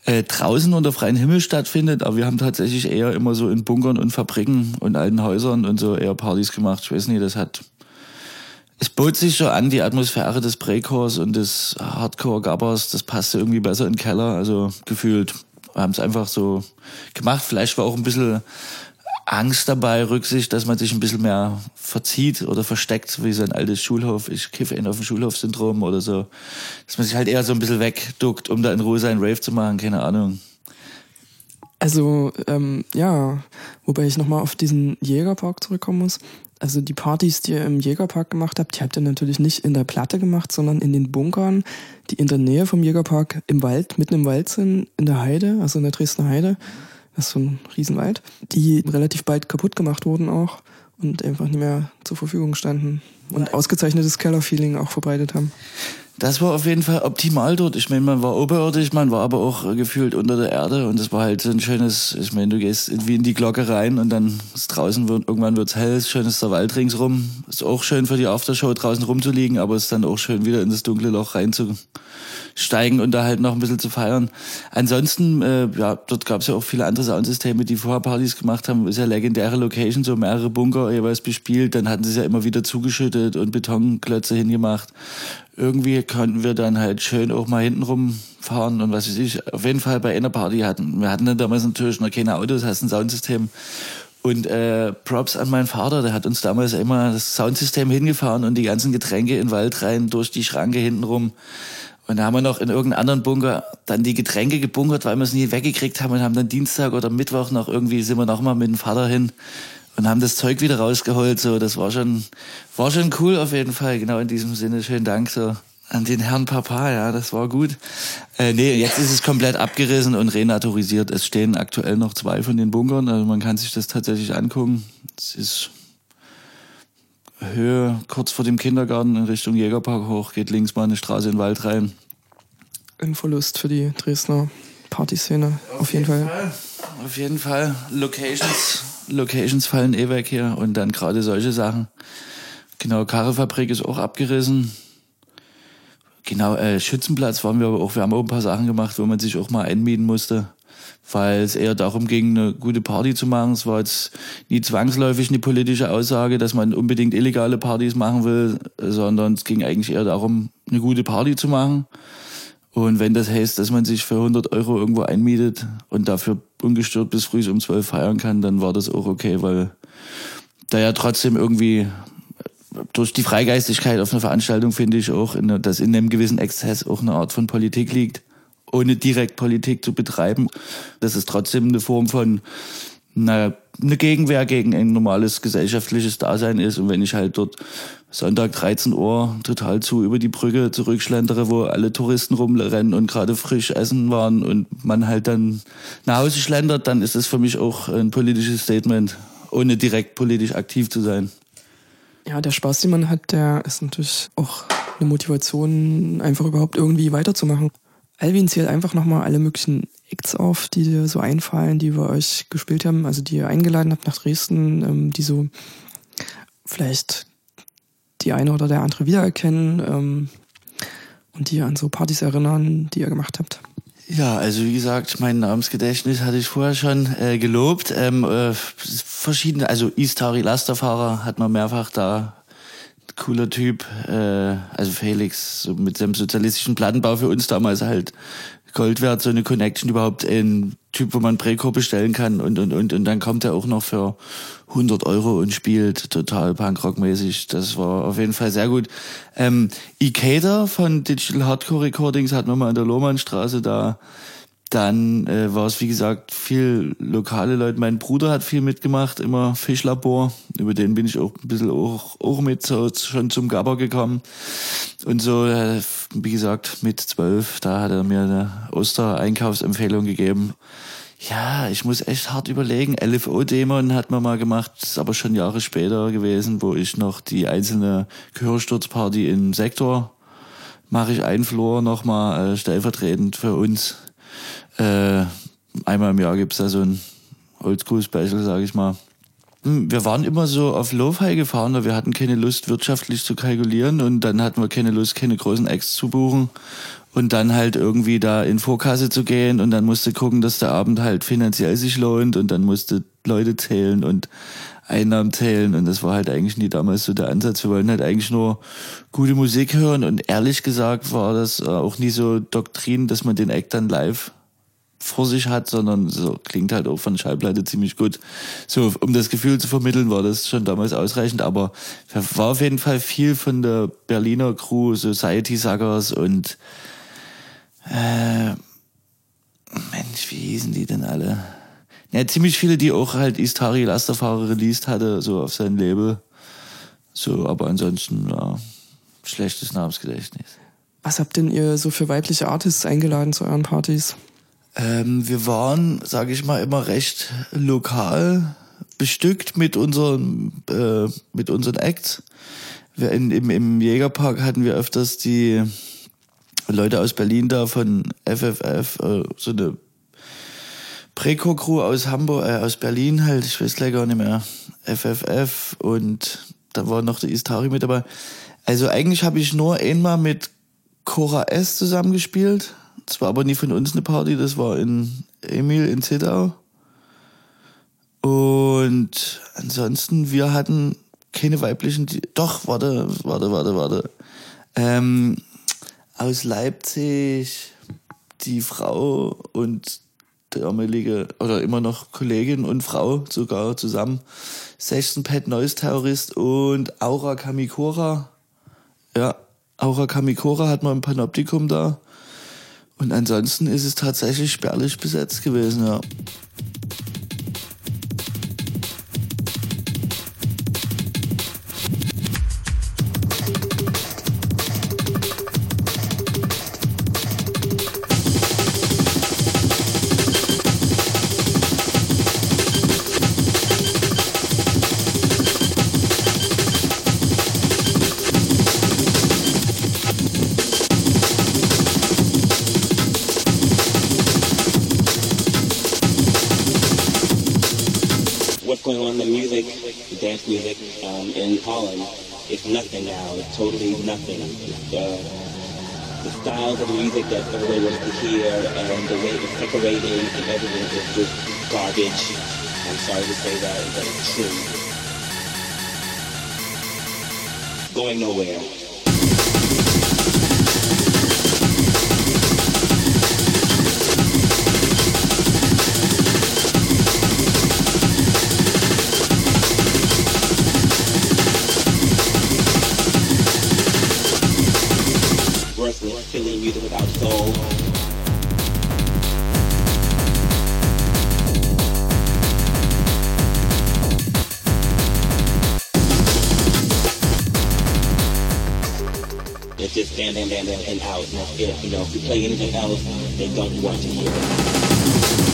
äh, draußen unter freiem Himmel stattfindet. Aber wir haben tatsächlich eher immer so in Bunkern und Fabriken und alten Häusern und so eher Partys gemacht. Ich weiß nicht, das hat es bot sich schon an, die Atmosphäre des Breakers und des Hardcore-Gabbers, das passte irgendwie besser in den Keller, also gefühlt. Wir haben es einfach so gemacht. Vielleicht war auch ein bisschen Angst dabei, Rücksicht, dass man sich ein bisschen mehr verzieht oder versteckt, wie so ein altes Schulhof, ich kiffe in auf dem Schulhof-Syndrom oder so. Dass man sich halt eher so ein bisschen wegduckt, um da in Ruhe seinen Rave zu machen, keine Ahnung. Also, ähm, ja, wobei ich nochmal auf diesen Jägerpark zurückkommen muss. Also die Partys, die ihr im Jägerpark gemacht habt, die habt ihr natürlich nicht in der Platte gemacht, sondern in den Bunkern, die in der Nähe vom Jägerpark im Wald, mitten im Wald sind, in der Heide, also in der Dresdner Heide. Das ist so ein Riesenwald, die relativ bald kaputt gemacht wurden auch und einfach nicht mehr zur Verfügung standen und ausgezeichnetes Kellerfeeling auch verbreitet haben. Das war auf jeden Fall optimal dort. Ich meine, man war oberirdisch, man war aber auch gefühlt unter der Erde und es war halt so ein schönes, ich meine, du gehst wie in die Glocke rein und dann ist draußen wird, irgendwann wird's hell, schön ist der Wald ringsrum. Ist auch schön für die Aftershow draußen rumzuliegen, aber ist dann auch schön wieder in das dunkle Loch reinzusteigen und da halt noch ein bisschen zu feiern. Ansonsten, äh, ja, dort gab's ja auch viele andere Soundsysteme, die vorher Partys gemacht haben. Ist ja legendäre Location, so mehrere Bunker jeweils bespielt. Dann hatten sie es ja immer wieder zugeschüttet und Betonklötze hingemacht irgendwie konnten wir dann halt schön auch mal hinten rumfahren und was weiß ich. Auf jeden Fall bei einer Party hatten. Wir hatten dann damals natürlich noch keine Autos, hast ein Soundsystem. Und äh, Props an meinen Vater, der hat uns damals immer das Soundsystem hingefahren und die ganzen Getränke in den Wald rein, durch die Schranke hinten rum. Und da haben wir noch in irgendeinem anderen Bunker dann die Getränke gebunkert, weil wir es nie weggekriegt haben und haben dann Dienstag oder Mittwoch noch irgendwie sind wir noch mal mit dem Vater hin und haben das Zeug wieder rausgeholt. So, das war schon, war schon cool auf jeden Fall. Genau in diesem Sinne. Schönen Dank. So. An den Herrn Papa, ja, das war gut. Äh, nee, jetzt ist es komplett abgerissen und renaturisiert. Es stehen aktuell noch zwei von den Bunkern, also man kann sich das tatsächlich angucken. Es ist Höhe kurz vor dem Kindergarten in Richtung Jägerpark hoch, geht links mal eine Straße in den Wald rein. Ein Verlust für die Dresdner Partyszene, auf, auf jeden, jeden Fall. Fall. Auf jeden Fall. Locations, Locations fallen eh weg hier und dann gerade solche Sachen. Genau, Karrefabrik ist auch abgerissen. Genau, äh, Schützenplatz waren wir aber auch, wir haben auch ein paar Sachen gemacht, wo man sich auch mal einmieten musste weil es eher darum ging, eine gute Party zu machen. Es war jetzt nie zwangsläufig eine politische Aussage, dass man unbedingt illegale Partys machen will, sondern es ging eigentlich eher darum, eine gute Party zu machen. Und wenn das heißt, dass man sich für 100 Euro irgendwo einmietet und dafür ungestört bis früh um 12 feiern kann, dann war das auch okay, weil da ja trotzdem irgendwie durch die Freigeistigkeit auf einer Veranstaltung finde ich auch, dass in einem gewissen Exzess auch eine Art von Politik liegt ohne direkt Politik zu betreiben. Das ist trotzdem eine Form von naja, eine Gegenwehr gegen ein normales gesellschaftliches Dasein ist. Und wenn ich halt dort Sonntag 13 Uhr total zu über die Brücke zurückschlendere, wo alle Touristen rumrennen und gerade frisch essen waren und man halt dann nach Hause schlendert, dann ist es für mich auch ein politisches Statement, ohne direkt politisch aktiv zu sein. Ja, der Spaß, den man hat, der ist natürlich auch eine Motivation, einfach überhaupt irgendwie weiterzumachen. Alvin, zählt einfach nochmal alle möglichen Acts auf, die dir so einfallen, die wir euch gespielt haben, also die ihr eingeladen habt nach Dresden, ähm, die so vielleicht die eine oder der andere wiedererkennen ähm, und die an so Partys erinnern, die ihr gemacht habt. Ja, also wie gesagt, mein Namensgedächtnis hatte ich vorher schon äh, gelobt. Ähm, äh, verschiedene, also Istari Lasterfahrer hat man mehrfach da cooler Typ. Äh, also Felix, so mit seinem sozialistischen Plattenbau für uns damals halt Gold wert, so eine Connection überhaupt ein Typ, wo man Präko bestellen kann und, und, und, und dann kommt er auch noch für 100 Euro und spielt total Punkrock-mäßig. Das war auf jeden Fall sehr gut. Ähm, Ikeda von Digital Hardcore Recordings hat man mal in der Lohmannstraße da dann äh, war es, wie gesagt, viel lokale Leute. Mein Bruder hat viel mitgemacht, immer Fischlabor. Über den bin ich auch ein bisschen auch, auch mit so schon zum Gabber gekommen. Und so, äh, wie gesagt, mit zwölf, da hat er mir eine Oster-Einkaufsempfehlung gegeben. Ja, ich muss echt hart überlegen. LFO-Dämon hat man mal gemacht, ist aber schon Jahre später gewesen, wo ich noch die einzelne Gehörsturzparty im Sektor mache ich ein Flur nochmal äh, stellvertretend für uns äh, einmal im Jahr gibt's da so ein Oldschool-Special, sag ich mal. Hm, wir waren immer so auf Lo-Fi gefahren, weil wir hatten keine Lust, wirtschaftlich zu kalkulieren und dann hatten wir keine Lust, keine großen Acts zu buchen und dann halt irgendwie da in Vorkasse zu gehen und dann musste gucken, dass der Abend halt finanziell sich lohnt und dann musste Leute zählen und Einnahmen zählen und das war halt eigentlich nie damals so der Ansatz. Wir wollten halt eigentlich nur gute Musik hören und ehrlich gesagt war das auch nie so Doktrin, dass man den Act dann live vor sich hat, sondern so klingt halt auch von Schallplatte ziemlich gut. So, um das Gefühl zu vermitteln, war das schon damals ausreichend, aber war auf jeden Fall viel von der Berliner Crew, Society Suckers und äh, Mensch, wie hießen die denn alle? Ja, ziemlich viele, die auch halt Istari Lasterfahrer released hatte, so auf sein Label. So, aber ansonsten, ja, schlechtes Namensgedächtnis. Was habt denn ihr so für weibliche Artists eingeladen zu euren Partys? Ähm, wir waren, sage ich mal, immer recht lokal bestückt mit unseren äh, mit unseren Acts. Wir in, im, Im Jägerpark hatten wir öfters die Leute aus Berlin da von FFF, äh, so eine Preco-Crew aus Hamburg, äh, aus Berlin halt, ich weiß gleich gar nicht mehr. FFF und da war noch der Istari mit dabei. Also eigentlich habe ich nur einmal mit Cora S zusammengespielt das war aber nie von uns eine Party, das war in Emil in Zittau. Und ansonsten, wir hatten keine weiblichen, doch, warte, warte, warte, warte. Ähm, aus Leipzig, die Frau und damalige, oder immer noch Kollegin und Frau sogar zusammen. Sechsten Pet Neues Terrorist und Aura Kamikora. Ja, Aura Kamikora hat man im Panoptikum da. Und ansonsten ist es tatsächlich spärlich besetzt gewesen, ja. Music um, in Holland, it's nothing now. It's totally nothing. The styles of music that everybody wants to hear and the way it's separating and everything is just garbage. I'm sorry to say that, but it's true. Going nowhere. Without soul. It's just damn, damn, damn, damn, and out. That's. You know, if you play anything else, they don't want to hear it.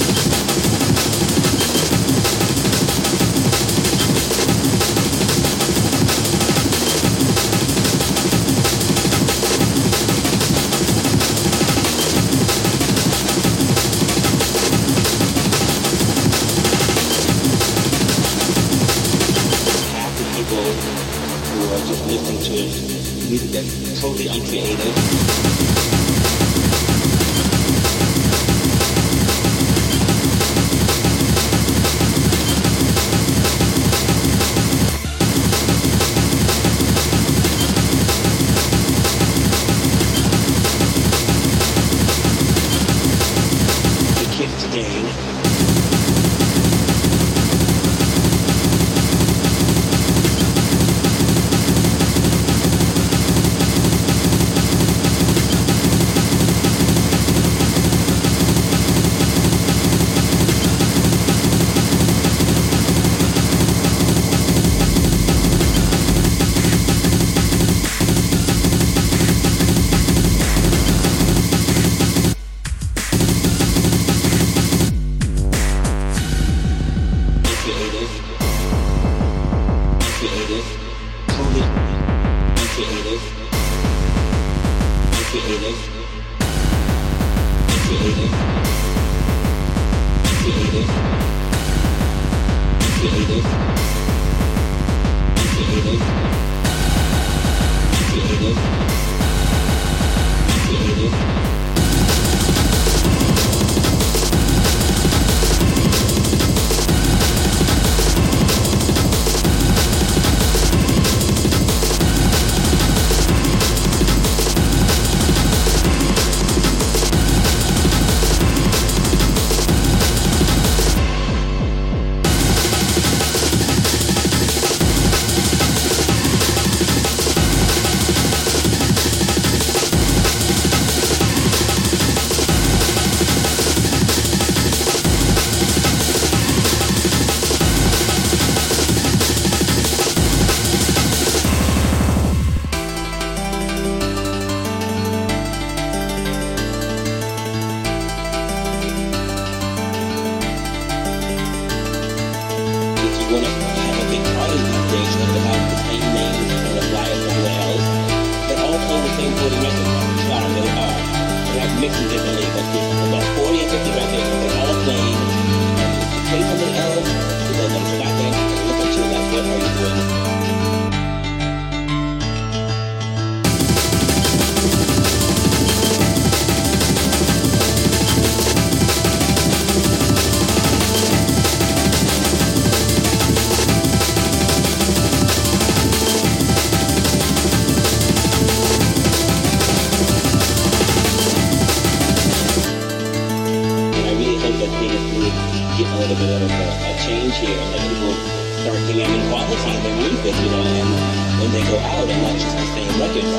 When they go out and not just the same records.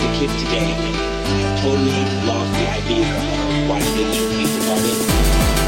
The kids today have totally lost the idea of why they music artists. Ein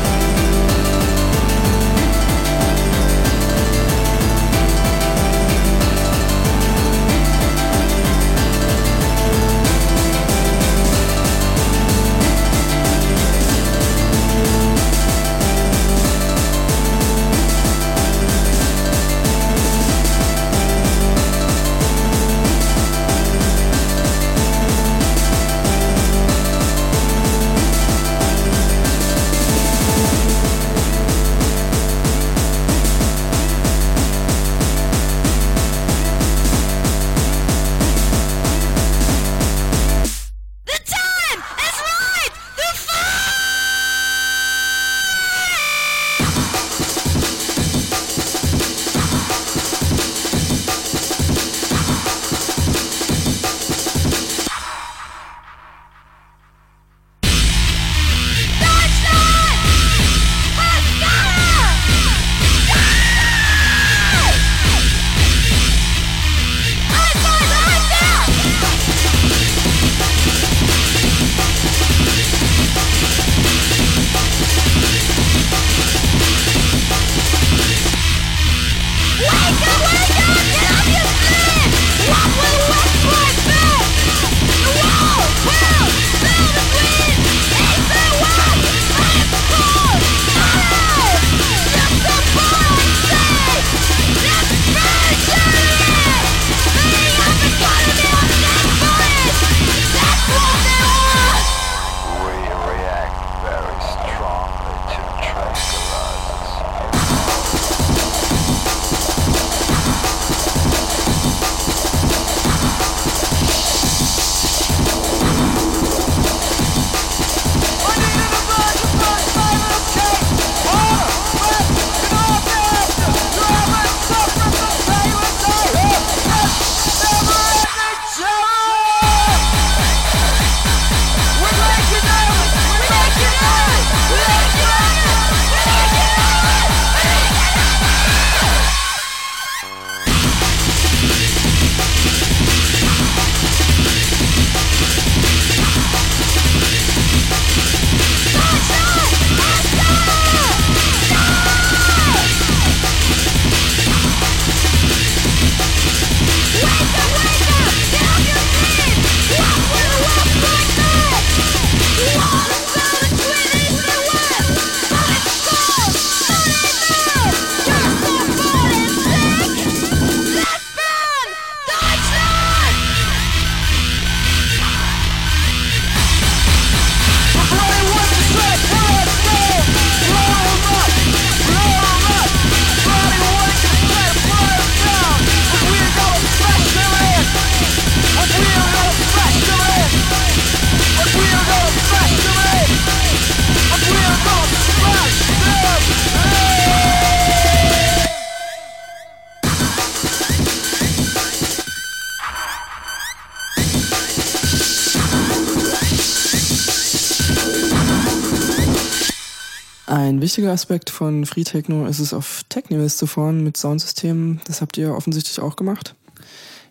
Aspekt von Free Techno ist es, auf Technivals zu fahren mit Soundsystemen. Das habt ihr offensichtlich auch gemacht.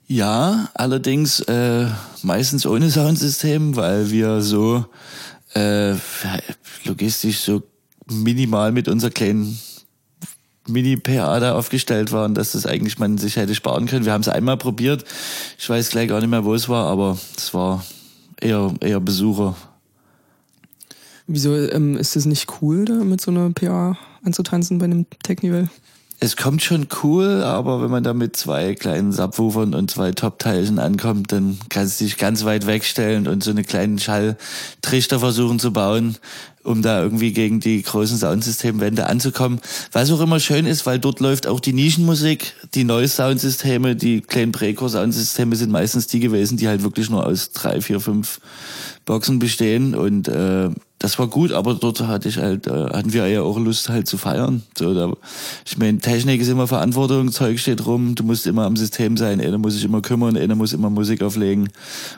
Ja, allerdings äh, meistens ohne Soundsystem, weil wir so äh, logistisch so minimal mit unserer kleinen Mini-PA da aufgestellt waren, dass das eigentlich man sich hätte sparen können. Wir haben es einmal probiert. Ich weiß gleich gar nicht mehr, wo es war, aber es war eher, eher Besucher. Wieso ähm, ist es nicht cool, da mit so einer PA anzutanzen bei einem Technival? Es kommt schon cool, aber wenn man da mit zwei kleinen Subwoofern und zwei Top-Teilchen ankommt, dann kannst du dich ganz weit wegstellen und so eine kleinen Schalltrichter versuchen zu bauen, um da irgendwie gegen die großen Soundsystemwände anzukommen. Was auch immer schön ist, weil dort läuft auch die Nischenmusik, die Noise Soundsysteme, die kleinen Preco Soundsysteme sind meistens die gewesen, die halt wirklich nur aus drei, vier, fünf Boxen bestehen und äh, das war gut, aber dort hatte ich halt, äh, hatten wir ja auch Lust halt zu feiern. So, da, ich meine, Technik ist immer Verantwortung, Zeug steht rum, du musst immer am System sein, einer muss sich immer kümmern, einer muss immer Musik auflegen.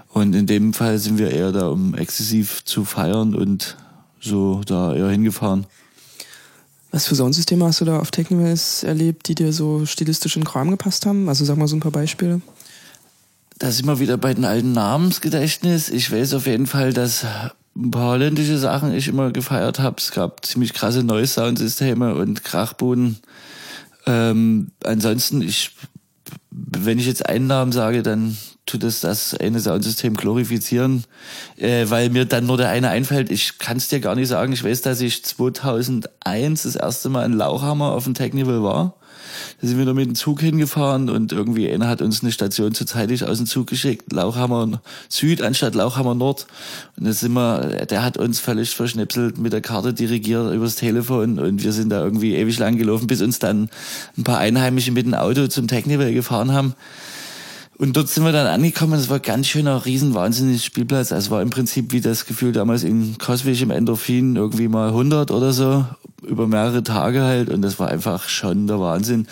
Und in dem Fall sind wir eher da, um exzessiv zu feiern und so da eher hingefahren. Was für Soundsysteme hast du da auf Technivals erlebt, die dir so stilistisch in den Kram gepasst haben? Also sag mal so ein paar Beispiele. Da sind wir wieder bei den alten Namensgedächtnis. Ich weiß auf jeden Fall, dass ein paar holländische Sachen ich immer gefeiert habe. Es gab ziemlich krasse neue Soundsysteme und Krachboden. Ähm, ansonsten, ich, wenn ich jetzt einen Namen sage, dann tut es das eine Soundsystem glorifizieren, äh, weil mir dann nur der eine einfällt. Ich kann es dir gar nicht sagen. Ich weiß, dass ich 2001 das erste Mal in Lauchhammer auf dem Technival war. Da sind wir da mit dem Zug hingefahren und irgendwie einer hat uns eine Station zu zeitig aus dem Zug geschickt, Lauchhammer Süd anstatt Lauchhammer Nord. Und da sind wir, der hat uns völlig verschnipselt mit der Karte dirigiert übers Telefon und wir sind da irgendwie ewig lang gelaufen, bis uns dann ein paar Einheimische mit dem Auto zum Technival gefahren haben. Und dort sind wir dann angekommen. Es war ganz schöner, riesen, wahnsinniger Spielplatz. Also es war im Prinzip wie das Gefühl damals in Coswig im Endorphin irgendwie mal 100 oder so über mehrere Tage halt und das war einfach schon der Wahnsinn.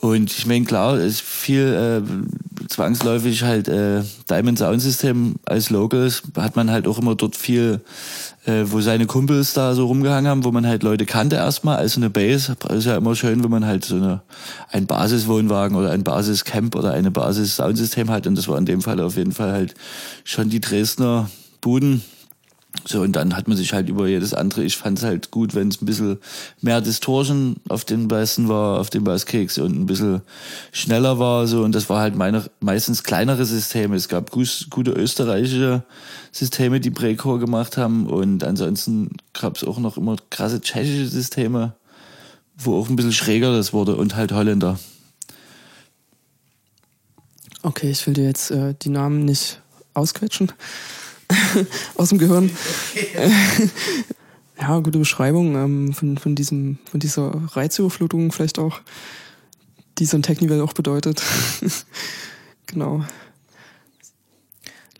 Und ich meine, klar, ist viel äh, zwangsläufig halt äh, Diamond Sound System als Locals hat man halt auch immer dort viel, äh, wo seine Kumpels da so rumgehangen haben, wo man halt Leute kannte erstmal, also eine Base. Ist ja immer schön, wenn man halt so eine, ein Basiswohnwagen oder ein Basiscamp oder eine Basis Soundsystem hat und das war in dem Fall auf jeden Fall halt schon die Dresdner Buden so, und dann hat man sich halt über jedes andere, ich fand es halt gut, wenn es ein bisschen mehr Distortion auf den Bassen war, auf den Basskicks und ein bisschen schneller war, so, und das war halt meine, meistens kleinere Systeme. Es gab gute österreichische Systeme, die Precore gemacht haben, und ansonsten gab es auch noch immer krasse tschechische Systeme, wo auch ein bisschen schräger das wurde, und halt Holländer. Okay, ich will dir jetzt äh, die Namen nicht ausquetschen. aus dem Gehirn. ja, gute Beschreibung ähm, von, von, diesem, von dieser Reizüberflutung vielleicht auch, die so ein Technivel auch bedeutet. genau.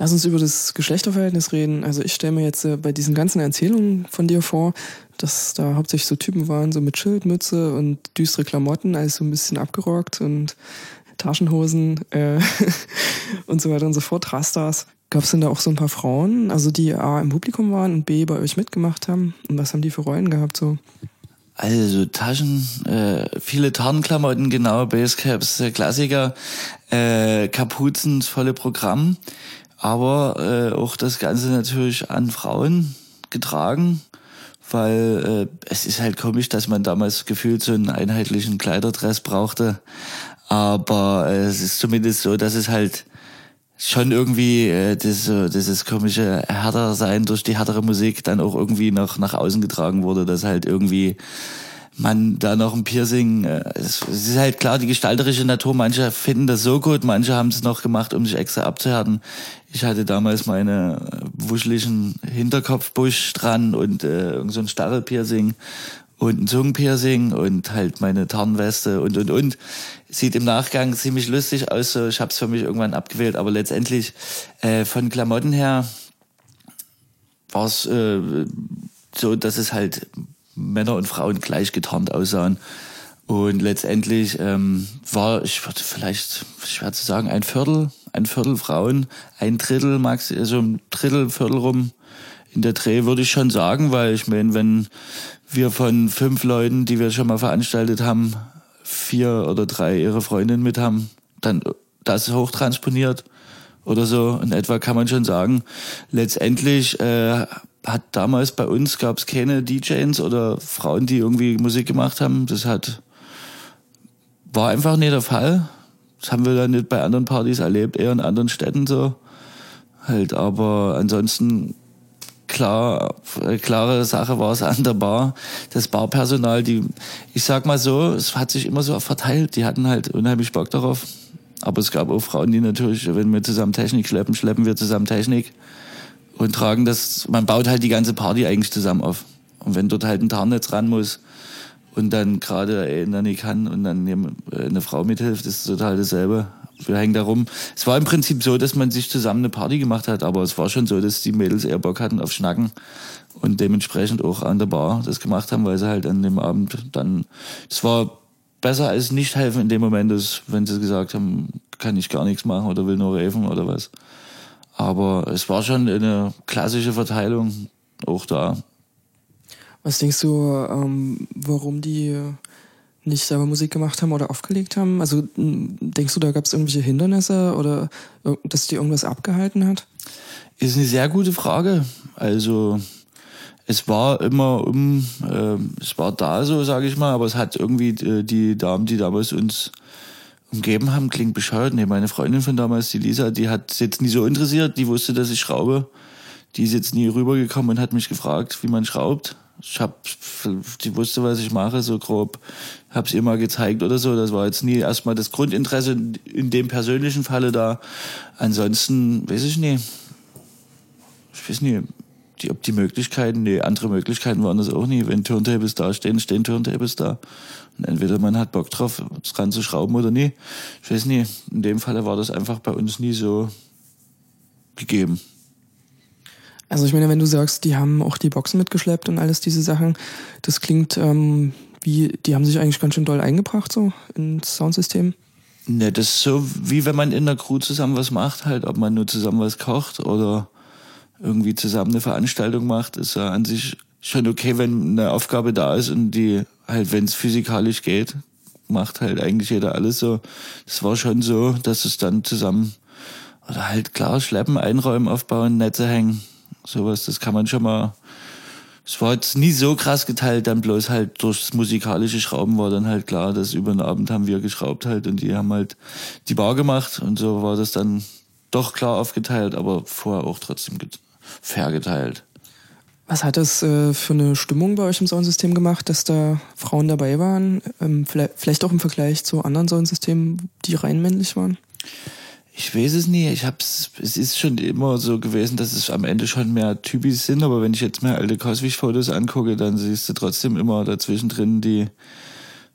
Lass uns über das Geschlechterverhältnis reden. Also ich stelle mir jetzt äh, bei diesen ganzen Erzählungen von dir vor, dass da hauptsächlich so Typen waren, so mit Schildmütze und düstere Klamotten, alles so ein bisschen abgerockt und Taschenhosen äh, und so weiter und so fort, Rastas. Gab es denn da auch so ein paar Frauen, also die A im Publikum waren und B bei euch mitgemacht haben? Und was haben die für Rollen gehabt so? Also Taschen, äh, viele Tarnklamotten, genau, Basecaps, der Klassiker, äh, Kapuzen, das volle Programm, aber äh, auch das Ganze natürlich an Frauen getragen, weil äh, es ist halt komisch, dass man damals gefühlt so einen einheitlichen Kleiderdress brauchte, aber äh, es ist zumindest so, dass es halt schon irgendwie äh, das, dieses komische härter sein durch die härtere Musik dann auch irgendwie noch nach außen getragen wurde, dass halt irgendwie man da noch ein Piercing, äh, es, es ist halt klar, die gestalterische Natur, manche finden das so gut, manche haben es noch gemacht, um sich extra abzuhärten. Ich hatte damals meine wuscheligen Hinterkopfbusch dran und äh, so ein Stachelpiercing und ein Zungenpiercing und halt meine Tarnweste und und und. Sieht im Nachgang ziemlich lustig aus. So, ich habe es für mich irgendwann abgewählt, aber letztendlich äh, von Klamotten her war es äh, so, dass es halt Männer und Frauen gleich getarnt aussahen. Und letztendlich ähm, war, ich würde vielleicht schwer zu sagen, ein Viertel, ein Viertel Frauen, ein Drittel, Max, also ein Drittel, Viertel rum in der Dreh würde ich schon sagen, weil ich meine, wenn wir von fünf Leuten, die wir schon mal veranstaltet haben, vier oder drei ihre Freundin mit haben, dann das hochtransponiert oder so in etwa kann man schon sagen. Letztendlich äh, hat damals bei uns gab es keine DJs oder Frauen, die irgendwie Musik gemacht haben. Das hat war einfach nicht der Fall. Das haben wir dann nicht bei anderen Partys erlebt, eher in anderen Städten so. Halt, aber ansonsten klar, äh, klare Sache war es an der Bar. Das Barpersonal, die, ich sag mal so, es hat sich immer so verteilt. Die hatten halt unheimlich Bock darauf. Aber es gab auch Frauen, die natürlich, wenn wir zusammen Technik schleppen, schleppen wir zusammen Technik und tragen das, man baut halt die ganze Party eigentlich zusammen auf. Und wenn dort halt ein Tarnnetz ran muss und dann gerade einer nicht kann und dann eine Frau mithilft, ist total dasselbe. Wir hängen da rum. Es war im Prinzip so, dass man sich zusammen eine Party gemacht hat, aber es war schon so, dass die Mädels eher Bock hatten auf Schnacken und dementsprechend auch an der Bar das gemacht haben, weil sie halt an dem Abend dann, es war besser als nicht helfen in dem Moment, dass, wenn sie gesagt haben, kann ich gar nichts machen oder will nur raven oder was. Aber es war schon eine klassische Verteilung auch da. Was denkst du, ähm, warum die nicht selber Musik gemacht haben oder aufgelegt haben? Also denkst du, da gab es irgendwelche Hindernisse oder dass die irgendwas abgehalten hat? Ist eine sehr gute Frage. Also es war immer um, äh, es war da so, sage ich mal, aber es hat irgendwie äh, die Damen, die damals uns umgeben haben, klingt bescheuert. Nee, meine Freundin von damals, die Lisa, die hat es jetzt nie so interessiert, die wusste, dass ich schraube. Die ist jetzt nie rübergekommen und hat mich gefragt, wie man schraubt. Ich hab, die wusste, was ich mache, so grob. Hab's ihr mal gezeigt oder so. Das war jetzt nie erstmal das Grundinteresse in dem persönlichen Falle da. Ansonsten, weiß ich nie. Ich weiß nie die, ob die Möglichkeiten, nee, andere Möglichkeiten waren das auch nie. Wenn Turntables da stehen, stehen Turntables da. Und entweder man hat Bock drauf, dran zu schrauben oder nie. Ich weiß nie. In dem Falle war das einfach bei uns nie so gegeben. Also ich meine, wenn du sagst, die haben auch die Boxen mitgeschleppt und alles diese Sachen, das klingt ähm, wie, die haben sich eigentlich ganz schön doll eingebracht so ins Soundsystem. Ne, das ist so, wie wenn man in der Crew zusammen was macht, halt, ob man nur zusammen was kocht oder irgendwie zusammen eine Veranstaltung macht, ist ja an sich schon okay, wenn eine Aufgabe da ist und die halt, wenn es physikalisch geht, macht halt eigentlich jeder alles so. Das war schon so, dass es dann zusammen oder halt klar schleppen, einräumen, aufbauen, Netze hängen, sowas, das kann man schon mal. Es war jetzt nie so krass geteilt, dann bloß halt durchs musikalische Schrauben war dann halt klar, dass über den Abend haben wir geschraubt halt und die haben halt die Bar gemacht und so war das dann doch klar aufgeteilt, aber vorher auch trotzdem fair geteilt. Was hat das äh, für eine Stimmung bei euch im Soundsystem gemacht, dass da Frauen dabei waren? Ähm, vielleicht auch im Vergleich zu anderen Soundsystemen, die rein männlich waren? Ich weiß es nie. Ich hab's, es ist schon immer so gewesen, dass es am Ende schon mehr Typis sind, aber wenn ich jetzt mir alte Coswig-Fotos angucke, dann siehst du trotzdem immer dazwischen drin die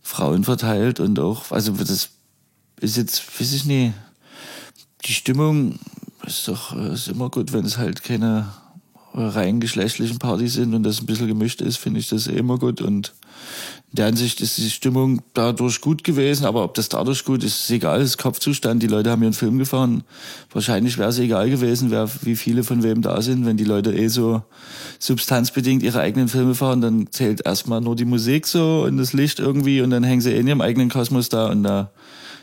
Frauen verteilt und auch, also das ist jetzt, weiß ich nie. Die Stimmung ist doch ist immer gut, wenn es halt keine rein geschlechtlichen Partys sind und das ein bisschen gemischt ist, finde ich das eh immer gut. Und in der Ansicht ist die Stimmung dadurch gut gewesen, aber ob das dadurch gut ist, ist egal, das ist Kopfzustand. Die Leute haben ihren Film gefahren. Wahrscheinlich wäre es egal gewesen, wer, wie viele von wem da sind. Wenn die Leute eh so substanzbedingt ihre eigenen Filme fahren, dann zählt erstmal nur die Musik so und das Licht irgendwie und dann hängen sie eh in ihrem eigenen Kosmos da und da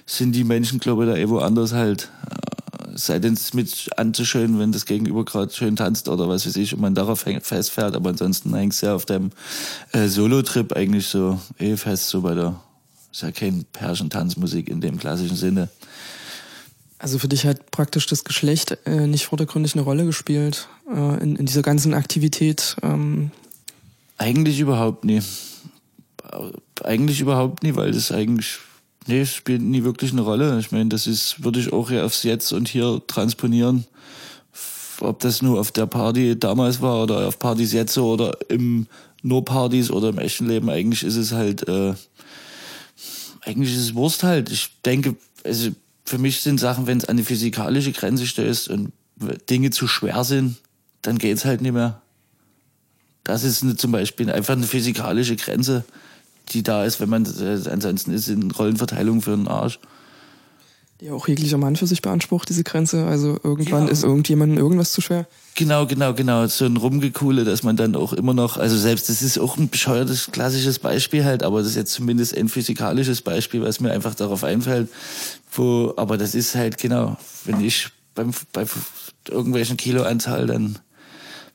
sind die Menschen, glaube ich, da eh woanders halt sei denn es mit anzuschön, wenn das Gegenüber gerade schön tanzt oder was weiß ich und man darauf festfährt, aber ansonsten hängst du ja auf dem äh, Solo-Trip eigentlich so eh fest, so bei der, ist ja kein Perschen-Tanzmusik in dem klassischen Sinne. Also für dich hat praktisch das Geschlecht äh, nicht vordergründig eine Rolle gespielt äh, in, in dieser ganzen Aktivität? Ähm. Eigentlich überhaupt nie. Eigentlich überhaupt nie, weil das eigentlich Nee, es spielt nie wirklich eine Rolle. Ich meine, das ist, würde ich auch ja aufs Jetzt und hier transponieren. Ob das nur auf der Party damals war oder auf Partys jetzt so oder im nur Partys oder im echten Leben, eigentlich ist es halt, äh, eigentlich ist es Wurst halt. Ich denke, also für mich sind Sachen, wenn es an die physikalische Grenze stößt und Dinge zu schwer sind, dann geht's halt nicht mehr. Das ist eine, zum Beispiel einfach eine physikalische Grenze die da ist, wenn man äh, ansonsten ist in Rollenverteilung für einen Arsch. Ja, auch jeglicher Mann für sich beansprucht, diese Grenze. Also irgendwann ja. ist irgendjemandem irgendwas zu schwer. Genau, genau, genau. So ein Rumgekuhle, dass man dann auch immer noch, also selbst das ist auch ein bescheuertes klassisches Beispiel halt, aber das ist jetzt zumindest ein physikalisches Beispiel, was mir einfach darauf einfällt. Wo, aber das ist halt genau, wenn ich beim, bei irgendwelchen Kiloanzahl, dann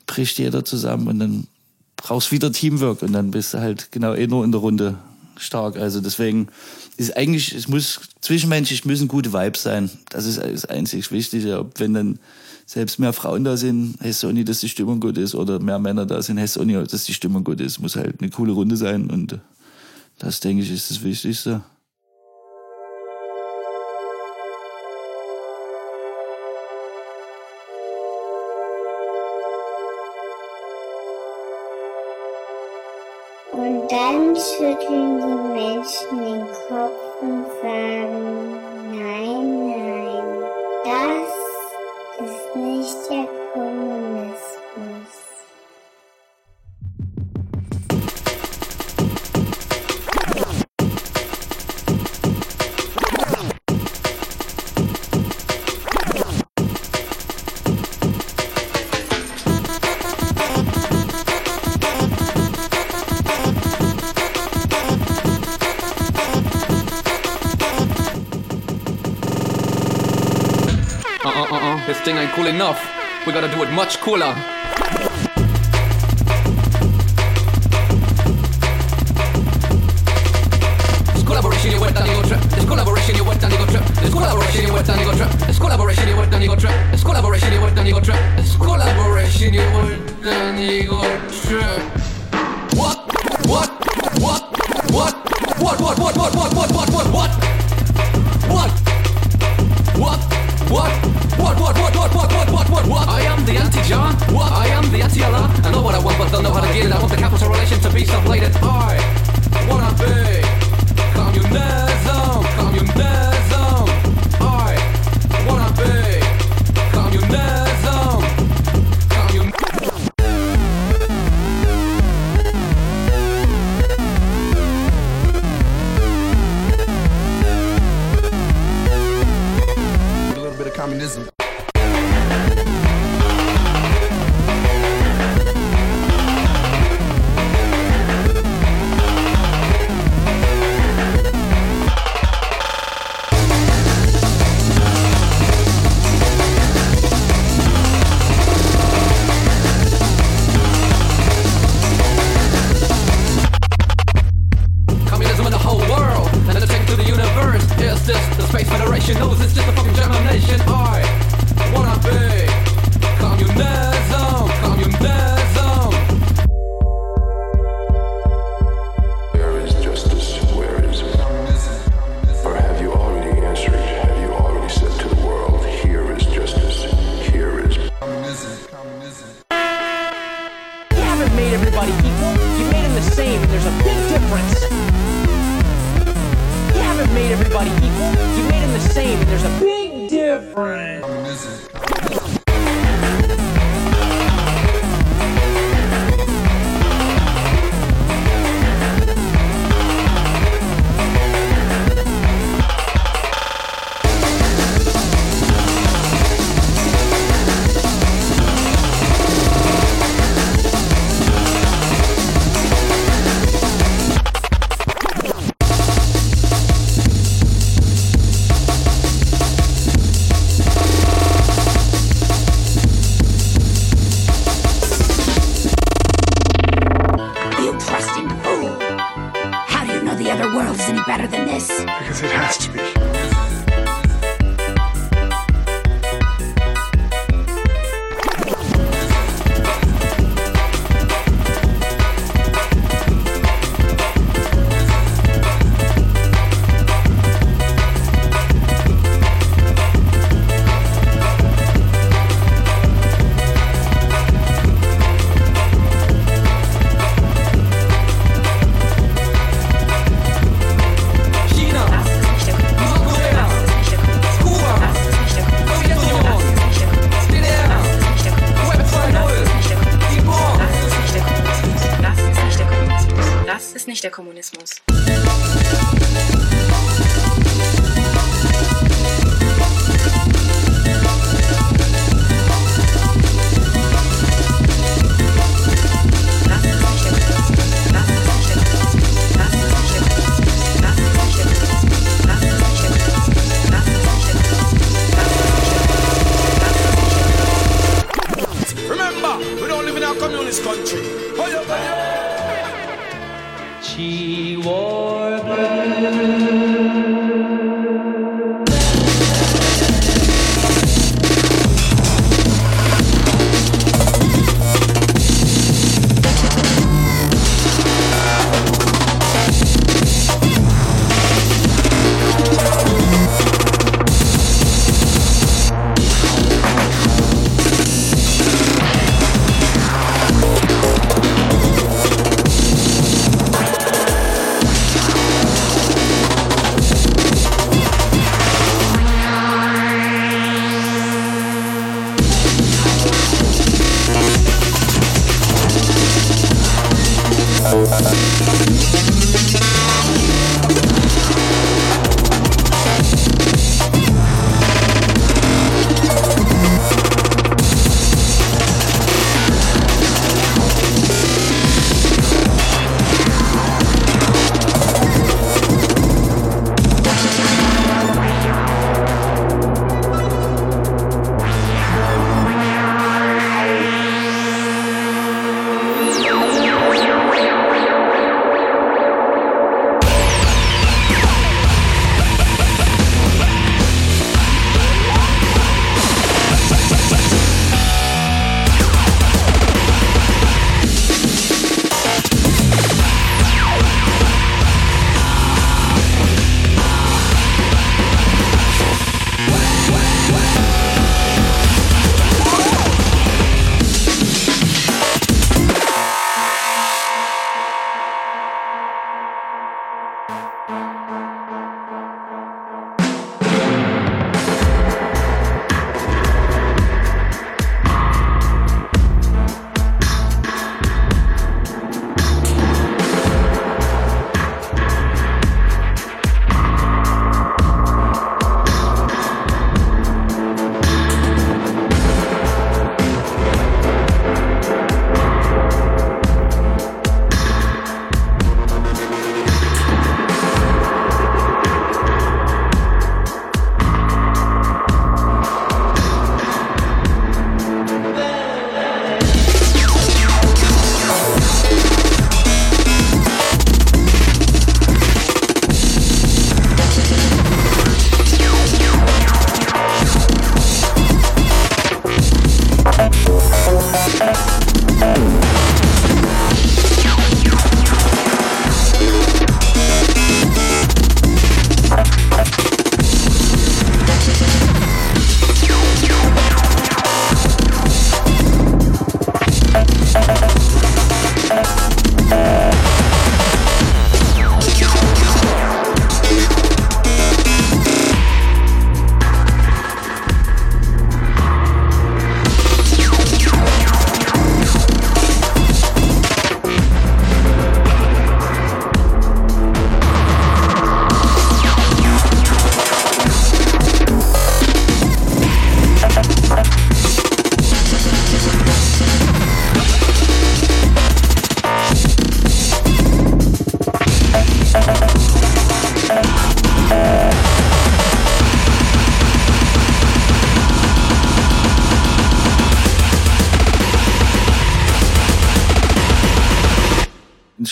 bricht jeder zusammen und dann brauchst wieder Teamwork und dann bist du halt genau eh nur in der Runde stark. Also deswegen ist eigentlich, es muss zwischenmenschlich müssen gute Vibes sein. Das ist das einzig Wichtige. Ob wenn dann selbst mehr Frauen da sind, heißt auch nicht, dass die Stimmung gut ist, oder mehr Männer da sind, heißt auch nicht, dass die Stimmung gut ist. Muss halt eine coole Runde sein und das denke ich ist das Wichtigste. Uncertain Dimension in Kopf von Fragen. Nein, nein. Thing ain't cool enough. We gotta do it much cooler. This collaboration you went and you go trip. This collaboration you went and you go trip. This collaboration you went and you go trip. This collaboration you went and you go trip. This collaboration you went and you go trip. This collaboration you went and you go trip. What? What? What? What? What? What? What? What? What? What? What? What? What? What? What? What? What, what, what, what, what, what, what, what? I am the anti-John. What? I am the anti-Allah. I know what I want, but don't know how to get it. I want the capital relation to be sublated. I wanna be communism, communism.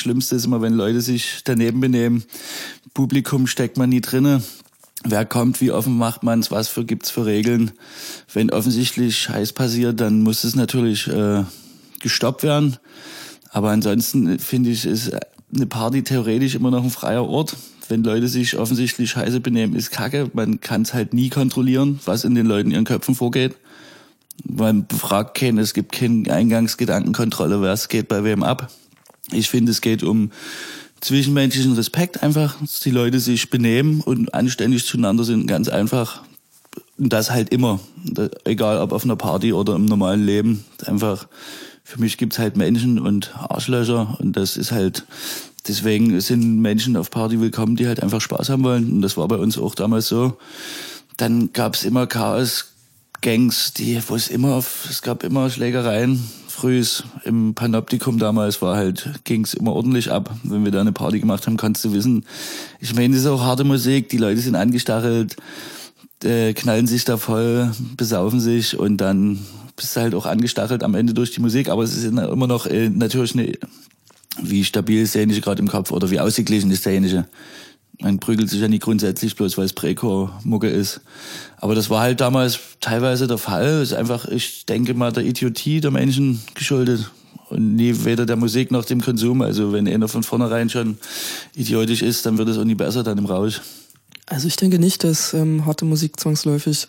Schlimmste ist immer, wenn Leute sich daneben benehmen. Publikum steckt man nie drinne. Wer kommt, wie offen macht man's, was für gibt's für Regeln? Wenn offensichtlich Scheiß passiert, dann muss es natürlich äh, gestoppt werden. Aber ansonsten finde ich, ist eine Party theoretisch immer noch ein freier Ort. Wenn Leute sich offensichtlich scheiße benehmen, ist kacke. Man kann es halt nie kontrollieren, was in den Leuten ihren Köpfen vorgeht. Man befragt keinen, es gibt keine Eingangsgedankenkontrolle, wer es geht bei wem ab. Ich finde, es geht um zwischenmenschlichen Respekt einfach, dass die Leute sich benehmen und anständig zueinander sind, ganz einfach. Und das halt immer, egal ob auf einer Party oder im normalen Leben. Einfach, für mich gibt's halt Menschen und Arschlöcher und das ist halt, deswegen sind Menschen auf Party willkommen, die halt einfach Spaß haben wollen. Und das war bei uns auch damals so. Dann gab's immer Chaos, Gangs, die, wo es immer, es gab immer Schlägereien, frühs im Panoptikum damals war halt, ging's immer ordentlich ab. Wenn wir da eine Party gemacht haben, kannst du wissen. Ich meine, das ist auch harte Musik, die Leute sind angestachelt, äh, knallen sich da voll, besaufen sich und dann bist du halt auch angestachelt am Ende durch die Musik, aber es ist immer noch äh, natürlich eine, wie stabil ist derjenige gerade im Kopf oder wie ausgeglichen ist derjenige. Man prügelt sich ja nicht grundsätzlich bloß, weil es Präko-Mucke ist. Aber das war halt damals teilweise der Fall. Ist einfach, ich denke mal, der Idiotie der Menschen geschuldet. Und nie weder der Musik noch dem Konsum. Also wenn einer von vornherein schon idiotisch ist, dann wird es auch nie besser dann im Rausch. Also ich denke nicht, dass ähm, harte Musik zwangsläufig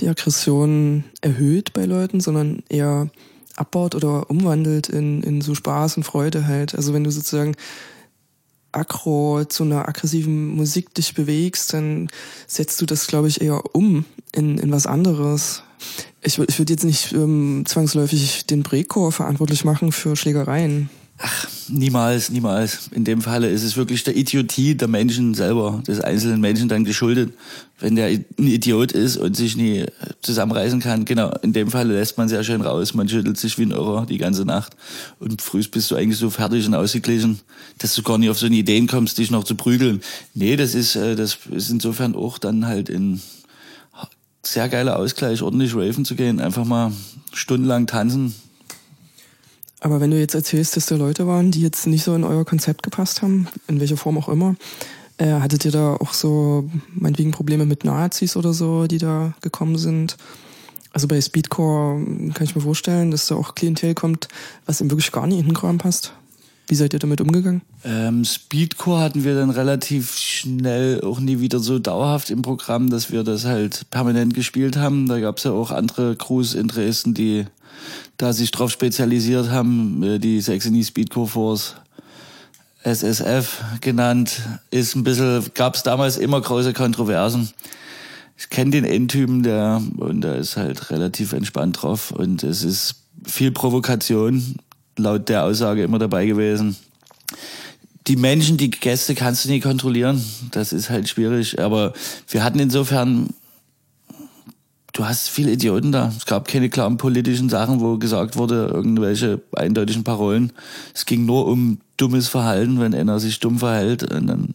die Aggression erhöht bei Leuten, sondern eher abbaut oder umwandelt in, in so Spaß und Freude halt. Also wenn du sozusagen aggro zu einer aggressiven Musik dich bewegst, dann setzt du das, glaube ich, eher um in, in was anderes. Ich, ich würde jetzt nicht ähm, zwangsläufig den Prächor verantwortlich machen für Schlägereien. Ach, niemals, niemals. In dem Falle ist es wirklich der Idiotie der Menschen selber, des einzelnen Menschen dann geschuldet. Wenn der ein Idiot ist und sich nie zusammenreißen kann, genau, in dem Falle lässt man sehr schön raus. Man schüttelt sich wie ein Irrer die ganze Nacht. Und früh bist du eigentlich so fertig und ausgeglichen, dass du gar nicht auf so eine Ideen kommst, dich noch zu prügeln. Nee, das ist, äh, das ist insofern auch dann halt in sehr geiler Ausgleich, ordentlich raven zu gehen, einfach mal stundenlang tanzen, aber wenn du jetzt erzählst, dass da Leute waren, die jetzt nicht so in euer Konzept gepasst haben, in welcher Form auch immer, äh, hattet ihr da auch so meinetwegen Probleme mit Nazis oder so, die da gekommen sind? Also bei Speedcore kann ich mir vorstellen, dass da auch Klientel kommt, was ihm wirklich gar nicht in den Kram passt. Wie seid ihr damit umgegangen? Ähm, Speedcore hatten wir dann relativ schnell auch nie wieder so dauerhaft im Programm, dass wir das halt permanent gespielt haben. Da gab es ja auch andere Crews in Dresden, die da sich drauf spezialisiert haben, äh, die Saxony Speedcore Force SSF genannt, ist ein bisschen, gab es damals immer große Kontroversen. Ich kenne den Endtypen, der und der ist halt relativ entspannt drauf und es ist viel Provokation laut der Aussage immer dabei gewesen. Die Menschen, die Gäste kannst du nie kontrollieren. Das ist halt schwierig. Aber wir hatten insofern du hast viele Idioten da. Es gab keine klaren politischen Sachen, wo gesagt wurde, irgendwelche eindeutigen Parolen. Es ging nur um dummes Verhalten, wenn einer sich dumm verhält. Und dann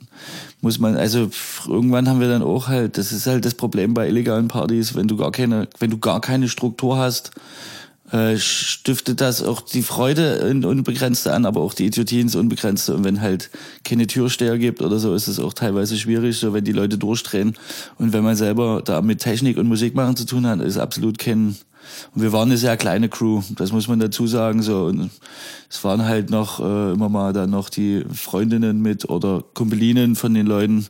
muss man, also irgendwann haben wir dann auch halt, das ist halt das Problem bei illegalen Partys, wenn du gar keine, wenn du gar keine Struktur hast, äh, stiftet das auch die Freude in unbegrenzte an, aber auch die Idiotie ins Unbegrenzte. Und wenn halt keine Türsteher gibt oder so, ist es auch teilweise schwierig, so wenn die Leute durchdrehen. Und wenn man selber da mit Technik und Musik machen zu tun hat, ist absolut kein, und wir waren eine sehr kleine Crew, das muss man dazu sagen. So. Und es waren halt noch äh, immer mal dann noch die Freundinnen mit oder Kumpelinen von den Leuten,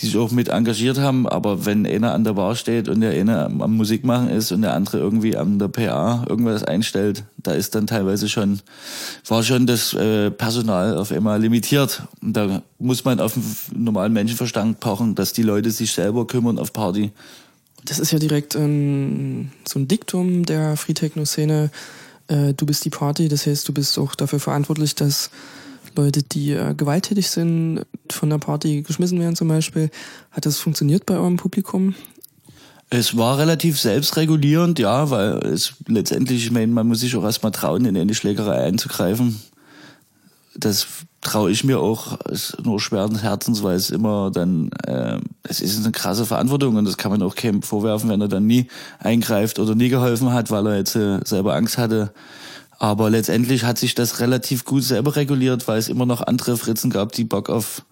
die sich auch mit engagiert haben. Aber wenn einer an der Bar steht und der eine am, am Musik machen ist und der andere irgendwie an der PA irgendwas einstellt, da ist dann teilweise schon, war schon das äh, Personal auf einmal limitiert. Und da muss man auf einen normalen Menschenverstand pochen, dass die Leute sich selber kümmern auf Party das ist ja direkt ähm, so ein Diktum der Free Techno Szene. Äh, du bist die Party, das heißt, du bist auch dafür verantwortlich, dass Leute, die äh, gewalttätig sind, von der Party geschmissen werden zum Beispiel. Hat das funktioniert bei eurem Publikum? Es war relativ selbstregulierend, ja, weil es letztendlich, ich meine, man muss sich auch erstmal trauen, in eine Schlägerei einzugreifen. Das traue ich mir auch nur schweren Herzens, weil es immer dann, äh, es ist eine krasse Verantwortung und das kann man auch keinem vorwerfen, wenn er dann nie eingreift oder nie geholfen hat, weil er jetzt äh, selber Angst hatte. Aber letztendlich hat sich das relativ gut selber reguliert, weil es immer noch andere Fritzen gab, die Bock auf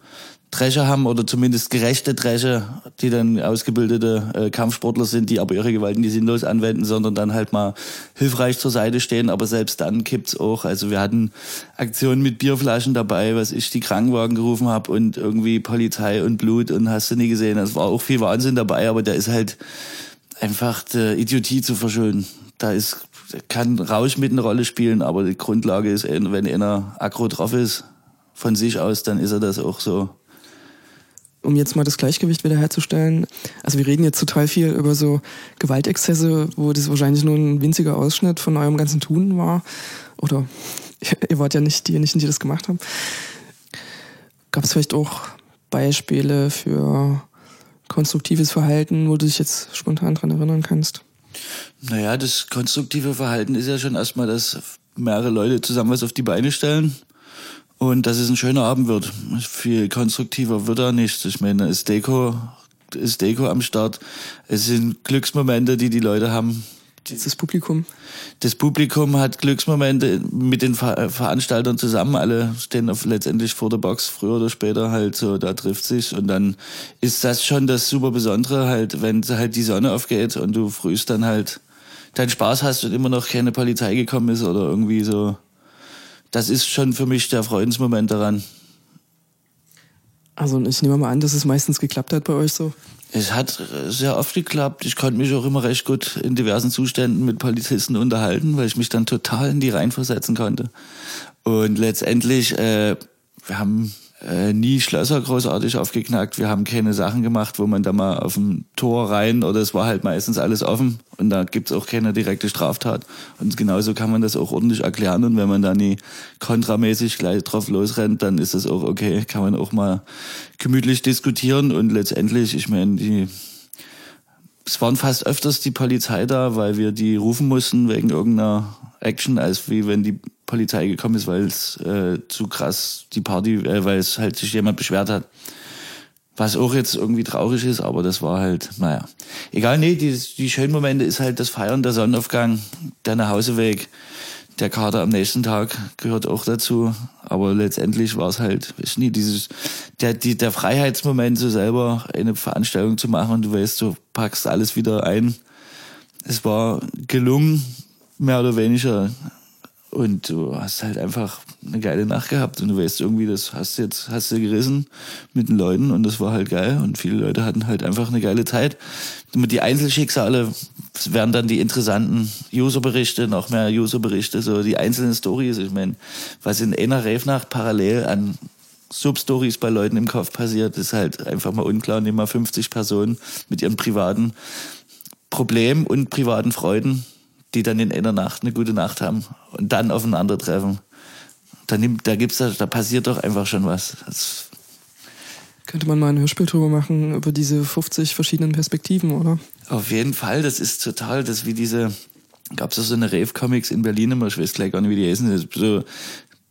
Drescher haben oder zumindest gerechte Drescher, die dann ausgebildete äh, Kampfsportler sind, die aber ihre Gewalt nicht sinnlos anwenden, sondern dann halt mal hilfreich zur Seite stehen. Aber selbst dann kippt's auch. Also wir hatten Aktionen mit Bierflaschen dabei, was ich die Krankenwagen gerufen habe und irgendwie Polizei und Blut und hast du nie gesehen. Es war auch viel Wahnsinn dabei, aber der ist halt einfach der Idiotie zu verschulden. Da ist kann Rausch mit eine Rolle spielen, aber die Grundlage ist, wenn einer aggro drauf ist, von sich aus, dann ist er das auch so um jetzt mal das Gleichgewicht wiederherzustellen. Also wir reden jetzt total viel über so Gewaltexzesse, wo das wahrscheinlich nur ein winziger Ausschnitt von eurem ganzen Tun war. Oder ihr wart ja nicht diejenigen, die das gemacht haben. Gab es vielleicht auch Beispiele für konstruktives Verhalten, wo du dich jetzt spontan dran erinnern kannst? Naja, das konstruktive Verhalten ist ja schon erstmal, dass mehrere Leute zusammen was auf die Beine stellen und dass es ein schöner Abend wird. Viel konstruktiver wird er nicht. Ich meine, ist Deko, ist Deko am Start. Es sind Glücksmomente, die die Leute haben. Das Publikum? Das Publikum hat Glücksmomente mit den Ver Veranstaltern zusammen. Alle stehen auf, letztendlich vor der Box, früher oder später halt so, da trifft sich. Und dann ist das schon das super Besondere halt, wenn halt die Sonne aufgeht und du frühst dann halt deinen Spaß hast und immer noch keine Polizei gekommen ist oder irgendwie so das ist schon für mich der Freudensmoment daran. Also ich nehme mal an, dass es meistens geklappt hat bei euch so. Es hat sehr oft geklappt. Ich konnte mich auch immer recht gut in diversen Zuständen mit Polizisten unterhalten, weil ich mich dann total in die reinversetzen konnte. Und letztendlich, äh, wir haben äh, nie Schlösser großartig aufgeknackt. Wir haben keine Sachen gemacht, wo man da mal auf dem Tor rein oder es war halt meistens alles offen und da gibt's auch keine direkte Straftat. Und genauso kann man das auch ordentlich erklären und wenn man da nie kontramäßig gleich drauf losrennt, dann ist das auch okay. Kann man auch mal gemütlich diskutieren und letztendlich, ich meine, die es waren fast öfters die Polizei da, weil wir die rufen mussten wegen irgendeiner Action, als wie wenn die Polizei gekommen ist, weil es äh, zu krass die Party, äh, weil es halt sich jemand beschwert hat. Was auch jetzt irgendwie traurig ist, aber das war halt, naja. Egal, nee, die, die schönen Momente ist halt das Feiern, der Sonnenaufgang, der Nachhauseweg, der Kater am nächsten Tag gehört auch dazu. Aber letztendlich war es halt, weiß nie, dieses, der, die, der Freiheitsmoment, so selber eine Veranstaltung zu machen und du weißt, du packst alles wieder ein. Es war gelungen, mehr oder weniger. Und du hast halt einfach eine geile Nacht gehabt und du weißt irgendwie, das hast du jetzt, hast du gerissen mit den Leuten und das war halt geil und viele Leute hatten halt einfach eine geile Zeit. Die Einzelschicksale wären dann die interessanten Userberichte, noch mehr Userberichte, so die einzelnen Stories. Ich meine, was in einer Rave-Nacht parallel an Substories bei Leuten im Kopf passiert, ist halt einfach mal unklar. Nehmen mal 50 Personen mit ihren privaten Problemen und privaten Freuden die dann in einer Nacht eine gute Nacht haben und dann aufeinandertreffen. Da, nimmt, da gibt's da, passiert doch einfach schon was. Das könnte man mal ein Hörspiel drüber machen, über diese 50 verschiedenen Perspektiven, oder? Auf jeden Fall, das ist total, das wie diese, gab's ja so eine Rave-Comics in Berlin immer, ich weiß gleich gar nicht, wie die heißen, so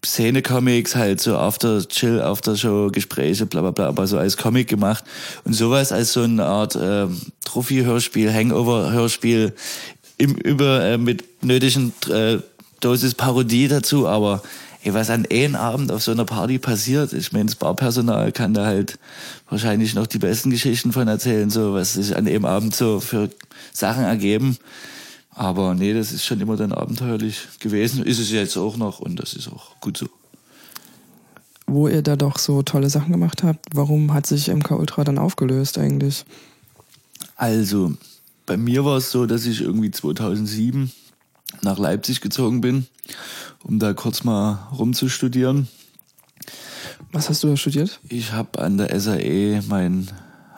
Szene-Comics, halt so After Chill, After Show, Gespräche, bla bla bla, aber so als Comic gemacht. Und sowas als so eine Art äh, Trophy-Hörspiel, Hangover-Hörspiel im, über äh, mit nötigen äh, Dosis Parodie dazu, aber ey, was an einem Abend auf so einer Party passiert, ich meine, das Barpersonal kann da halt wahrscheinlich noch die besten Geschichten von erzählen, so was sich an einem Abend so für Sachen ergeben. Aber nee, das ist schon immer dann abenteuerlich gewesen, ist es jetzt auch noch und das ist auch gut so. Wo ihr da doch so tolle Sachen gemacht habt, warum hat sich MK Ultra dann aufgelöst eigentlich? Also, bei mir war es so, dass ich irgendwie 2007 nach Leipzig gezogen bin, um da kurz mal rumzustudieren. Was hast du da studiert? Ich habe an der SAE meinen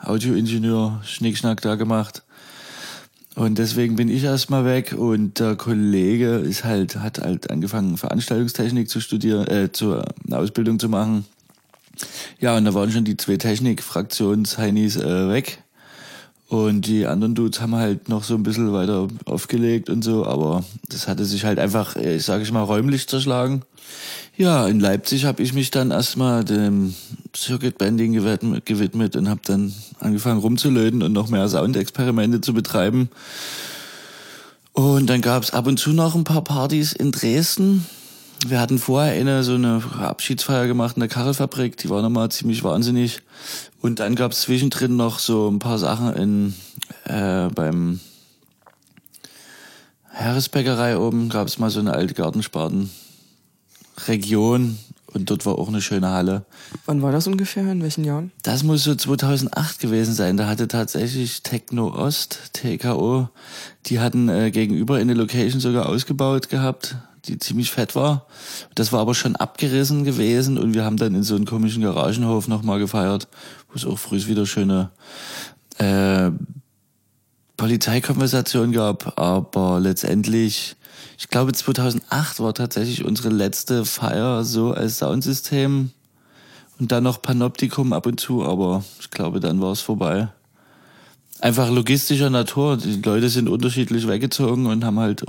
Audioingenieur Schnickschnack da gemacht. Und deswegen bin ich erstmal weg und der Kollege ist halt, hat halt angefangen, Veranstaltungstechnik zu studieren, äh, zur eine Ausbildung zu machen. Ja, und da waren schon die zwei Technik-Fraktions-Heinis äh, weg. Und die anderen Dudes haben halt noch so ein bisschen weiter aufgelegt und so, aber das hatte sich halt einfach, äh, ich sage ich mal, räumlich zerschlagen. Ja, in Leipzig habe ich mich dann erstmal dem Circuit Bending gewidmet und habe dann angefangen rumzulöten und noch mehr Soundexperimente zu betreiben. Und dann gab es ab und zu noch ein paar Partys in Dresden. Wir hatten vorher eine so eine Abschiedsfeier gemacht in der Karelfabrik, die war nochmal ziemlich wahnsinnig. Und dann gab es zwischendrin noch so ein paar Sachen in äh, beim Herresbäckerei oben gab es mal so eine alte Gartensparten-Region und dort war auch eine schöne Halle. Wann war das ungefähr? In welchen Jahren? Das muss so 2008 gewesen sein. Da hatte tatsächlich Techno Ost, TKO, die hatten äh, gegenüber in der Location sogar ausgebaut gehabt, die ziemlich fett war. Das war aber schon abgerissen gewesen und wir haben dann in so einem komischen Garagenhof nochmal gefeiert, wo es auch früh wieder schöne äh, Polizeikonversation gab, aber letztendlich, ich glaube 2008 war tatsächlich unsere letzte Feier so als Soundsystem und dann noch Panoptikum ab und zu, aber ich glaube, dann war es vorbei. Einfach logistischer Natur. Die Leute sind unterschiedlich weggezogen und haben halt,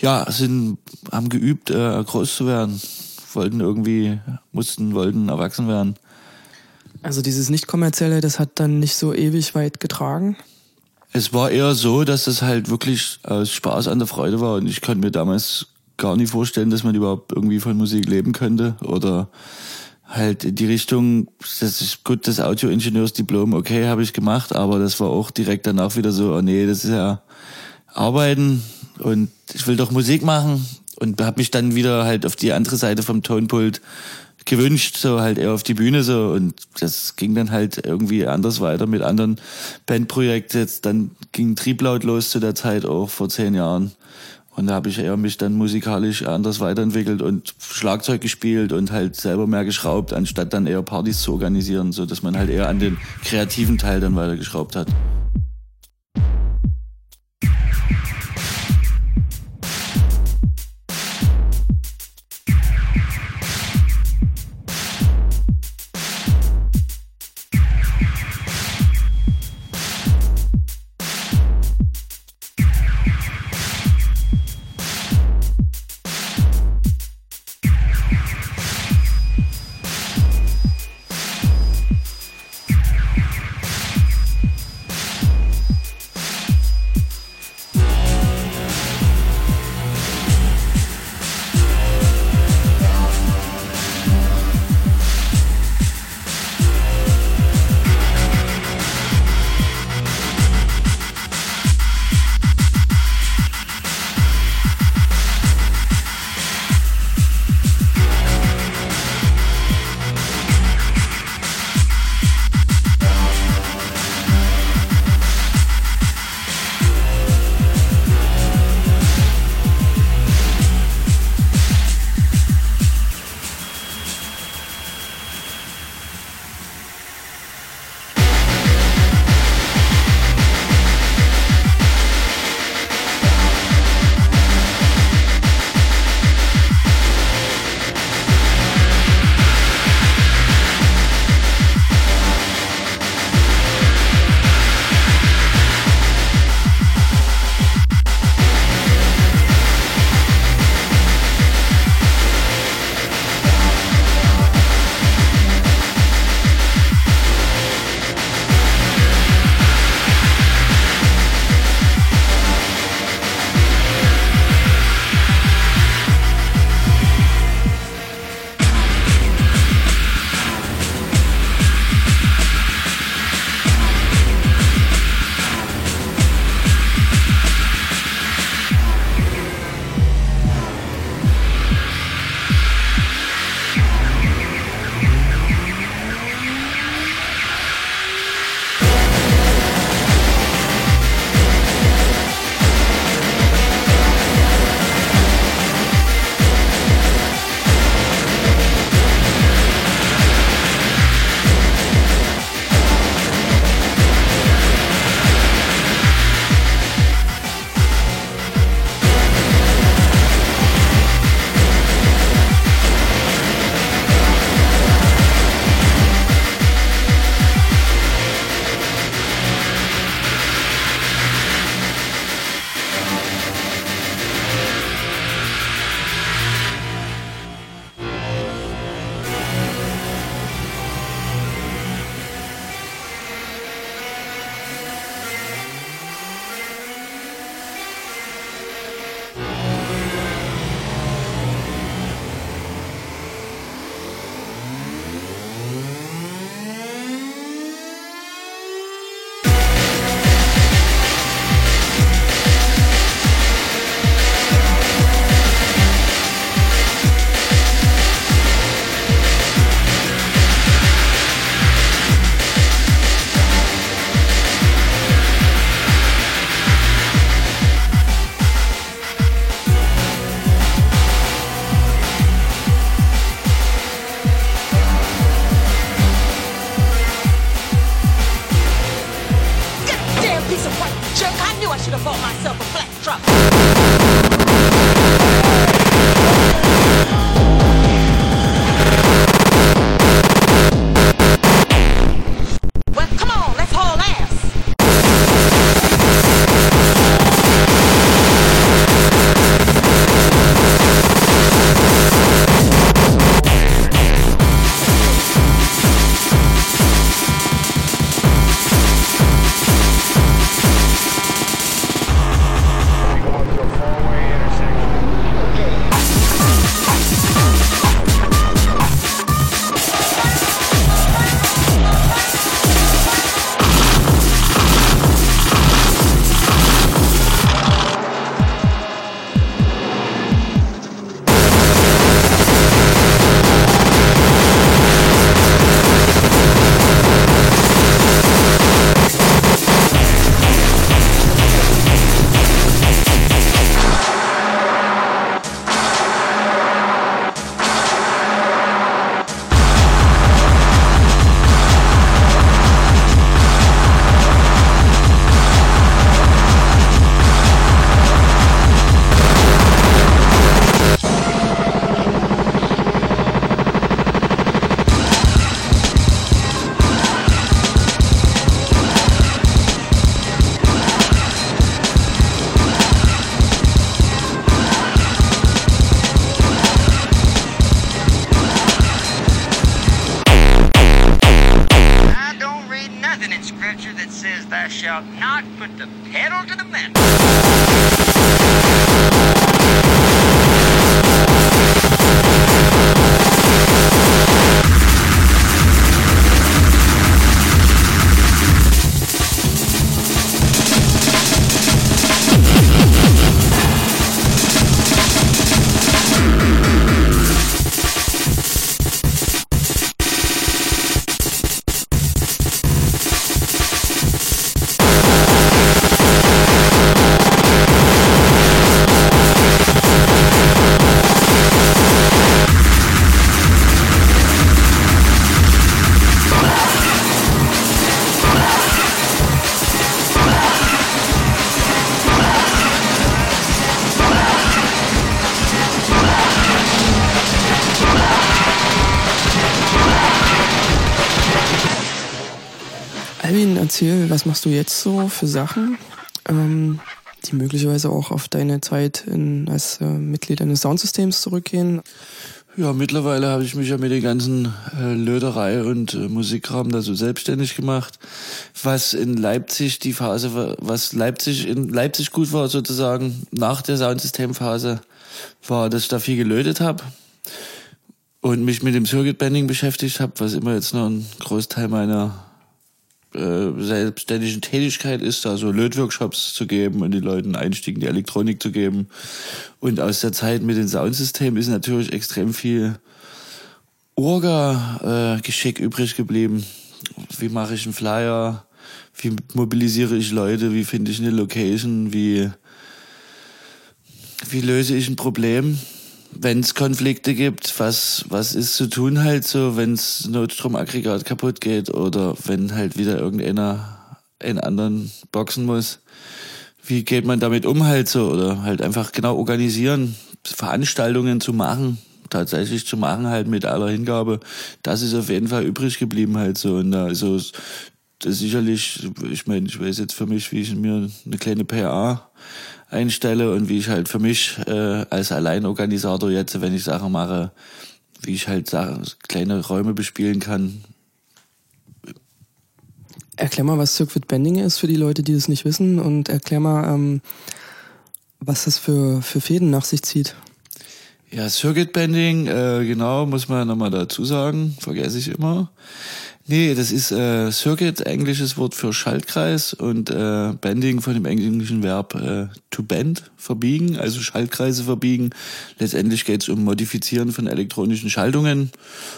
ja, sind, haben geübt, äh, groß zu werden. Wollten irgendwie, mussten, wollten erwachsen werden. Also dieses nicht-kommerzielle, das hat dann nicht so ewig weit getragen? Es war eher so, dass es halt wirklich aus Spaß an der Freude war und ich konnte mir damals gar nicht vorstellen, dass man überhaupt irgendwie von Musik leben könnte oder halt in die Richtung, das ist gut, das Audioingenieursdiplom, okay, habe ich gemacht, aber das war auch direkt danach wieder so, oh nee, das ist ja Arbeiten und ich will doch Musik machen und habe mich dann wieder halt auf die andere Seite vom Tonpult gewünscht, so halt eher auf die Bühne so und das ging dann halt irgendwie anders weiter mit anderen Bandprojekten. Jetzt dann ging Trieblaut los zu der Zeit auch vor zehn Jahren und da habe ich eher mich dann musikalisch anders weiterentwickelt und Schlagzeug gespielt und halt selber mehr geschraubt, anstatt dann eher Partys zu organisieren, so dass man halt eher an den kreativen Teil dann weitergeschraubt hat. Was machst du jetzt so für Sachen, ähm, die möglicherweise auch auf deine Zeit in, als äh, Mitglied eines Soundsystems zurückgehen? Ja, mittlerweile habe ich mich ja mit den ganzen äh, Löderei und äh, Musikkram da so selbstständig gemacht. Was in Leipzig die Phase war, was Leipzig in Leipzig gut war sozusagen nach der Soundsystemphase, war, dass ich da viel gelötet habe und mich mit dem Circuit Bending beschäftigt habe, was immer jetzt noch ein Großteil meiner äh, selbstständigen Tätigkeit ist, da so Lötworkshops zu geben und den Leuten Einstieg in die Elektronik zu geben. Und aus der Zeit mit den Soundsystemen ist natürlich extrem viel Orga-Geschick übrig geblieben. Wie mache ich einen Flyer? Wie mobilisiere ich Leute? Wie finde ich eine Location? Wie, wie löse ich ein Problem? Wenn es Konflikte gibt, was, was ist zu tun halt so, wenn das Notstromaggregat kaputt geht oder wenn halt wieder irgendeiner in anderen boxen muss. Wie geht man damit um halt so oder halt einfach genau organisieren, Veranstaltungen zu machen, tatsächlich zu machen halt mit aller Hingabe. Das ist auf jeden Fall übrig geblieben halt so und da also sicherlich, ich meine, ich weiß jetzt für mich, wie ich mir eine kleine PA einstelle und wie ich halt für mich äh, als Alleinorganisator jetzt, wenn ich Sachen mache, wie ich halt Sachen, kleine Räume bespielen kann. Erklär mal, was Circuit Bending ist für die Leute, die das nicht wissen und erklär mal, ähm, was das für, für Fäden nach sich zieht. Ja, Circuit Bending, äh, genau, muss man nochmal dazu sagen, vergesse ich immer. Nee, das ist äh, Circuit, englisches Wort für Schaltkreis und äh, Bending von dem englischen Verb äh, to bend, verbiegen, also Schaltkreise verbiegen. Letztendlich geht es um Modifizieren von elektronischen Schaltungen,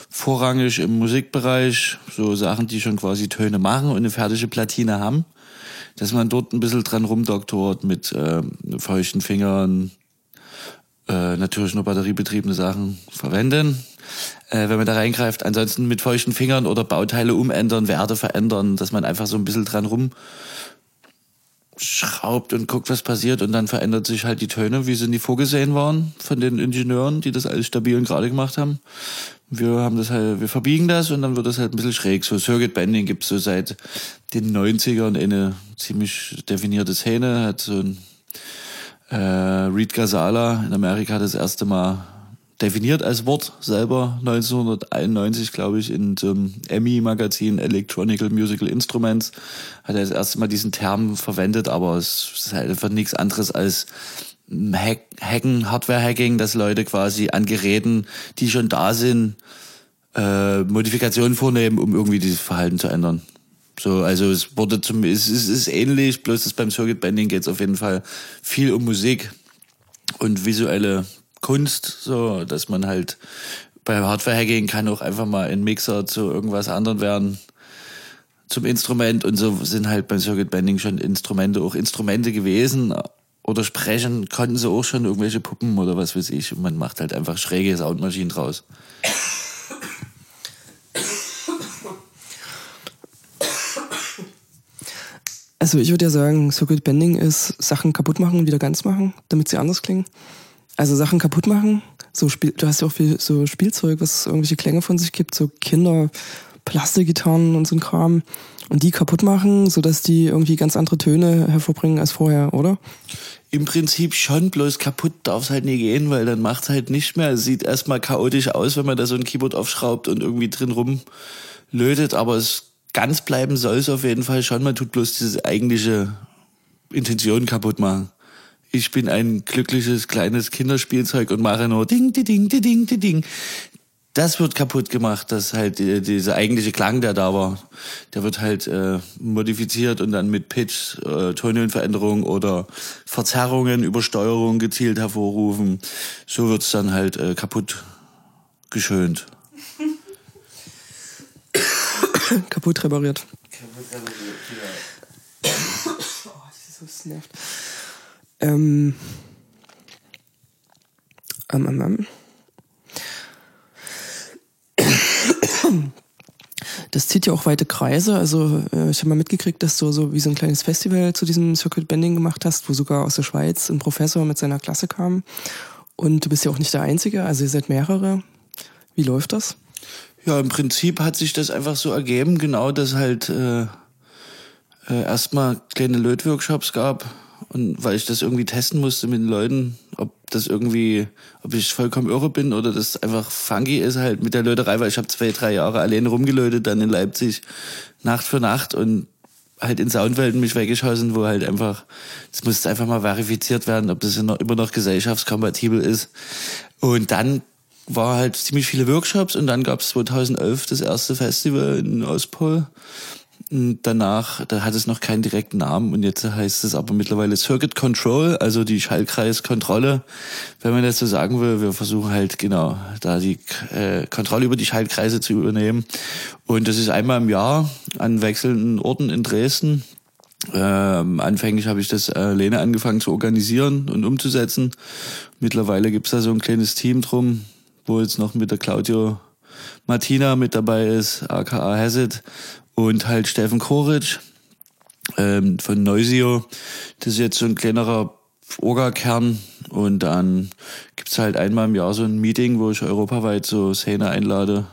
vorrangig im Musikbereich, so Sachen, die schon quasi Töne machen und eine fertige Platine haben, dass man dort ein bisschen dran rumdoktort mit äh, feuchten Fingern, äh, natürlich nur batteriebetriebene Sachen verwenden, äh, wenn man da reingreift. Ansonsten mit feuchten Fingern oder Bauteile umändern, Werte verändern, dass man einfach so ein bisschen dran rum schraubt und guckt, was passiert und dann verändert sich halt die Töne, wie sie nie vorgesehen waren von den Ingenieuren, die das alles stabil und gerade gemacht haben. Wir haben das halt, wir verbiegen das und dann wird das halt ein bisschen schräg. So Circuit Bending gibt's so seit den 90ern eine ziemlich definierte Szene, hat so ein äh, Reed Gazala in Amerika das erste Mal definiert als Wort selber 1991, glaube ich, in dem Emmy-Magazin Electronical Musical Instruments hat er das erste Mal diesen Term verwendet, aber es ist halt einfach nichts anderes als Hack, Hacken, Hardware-Hacking, dass Leute quasi an Geräten, die schon da sind, äh, Modifikationen vornehmen, um irgendwie dieses Verhalten zu ändern. So, also es wurde zum, es ist, ist ähnlich, bloß dass beim Circuit Bending geht es auf jeden Fall viel um Musik und visuelle Kunst, so, dass man halt bei Hardware Hacking kann auch einfach mal ein Mixer zu irgendwas anderem werden zum Instrument und so sind halt beim Circuit Bending schon Instrumente auch Instrumente gewesen oder sprechen konnten sie auch schon irgendwelche Puppen oder was weiß ich und man macht halt einfach schräge Soundmaschinen draus. Also ich würde ja sagen, Circuit Bending ist Sachen kaputt machen und wieder ganz machen, damit sie anders klingen. Also Sachen kaputt machen. So Spiel, du hast ja auch viel so Spielzeug, was irgendwelche Klänge von sich gibt, so Kinder, Plastikgitarren und so ein Kram. Und die kaputt machen, sodass die irgendwie ganz andere Töne hervorbringen als vorher, oder? Im Prinzip schon, bloß kaputt darf es halt nie gehen, weil dann macht halt nicht mehr. Es sieht erstmal chaotisch aus, wenn man da so ein Keyboard aufschraubt und irgendwie drin rumlötet, aber es ganz bleiben soll es auf jeden Fall schon. Man tut bloß diese eigentliche Intention kaputt machen ich bin ein glückliches kleines Kinderspielzeug und mache nur ding, ding, ding, ding, ding, ding. Das wird kaputt gemacht, dass halt die, dieser eigentliche Klang, der da war, der wird halt äh, modifiziert und dann mit Pitch, äh, Tonhöhenveränderungen oder Verzerrungen, Übersteuerung gezielt hervorrufen. So wird's dann halt äh, kaputt geschönt. kaputt repariert. Kaputt repariert, ja. oh, das nervt. Ähm, ähm, ähm, ähm. Das zieht ja auch weite Kreise. Also äh, ich habe mal mitgekriegt, dass du so wie so ein kleines Festival zu diesem Circuit Bending gemacht hast, wo sogar aus der Schweiz ein Professor mit seiner Klasse kam. Und du bist ja auch nicht der Einzige, also ihr seid mehrere. Wie läuft das? Ja, im Prinzip hat sich das einfach so ergeben, genau, dass halt äh, äh, erstmal kleine Lötworkshops gab und weil ich das irgendwie testen musste mit den Leuten, ob das irgendwie, ob ich vollkommen irre bin oder das einfach funky ist halt mit der Löterei, weil ich habe zwei, drei Jahre allein rumgelötet, dann in Leipzig Nacht für Nacht und halt in Soundwelten mich weggeschossen, wo halt einfach, es musste einfach mal verifiziert werden, ob das immer noch gesellschaftskompatibel ist. Und dann war halt ziemlich viele Workshops und dann gab es 2011 das erste Festival in Ostpol danach, da hat es noch keinen direkten Namen und jetzt heißt es aber mittlerweile Circuit Control, also die Schaltkreiskontrolle, wenn man das so sagen will. Wir versuchen halt genau da die äh, Kontrolle über die Schaltkreise zu übernehmen. Und das ist einmal im Jahr an wechselnden Orten in Dresden. Ähm, anfänglich habe ich das alleine angefangen zu organisieren und umzusetzen. Mittlerweile gibt's da so ein kleines Team drum, wo jetzt noch mit der Claudio Martina mit dabei ist, aka Hazard und halt Steffen Koric ähm, von Neusio. Das ist jetzt so ein kleinerer Orga-Kern und dann gibt's halt einmal im Jahr so ein Meeting, wo ich europaweit so Szene einlade.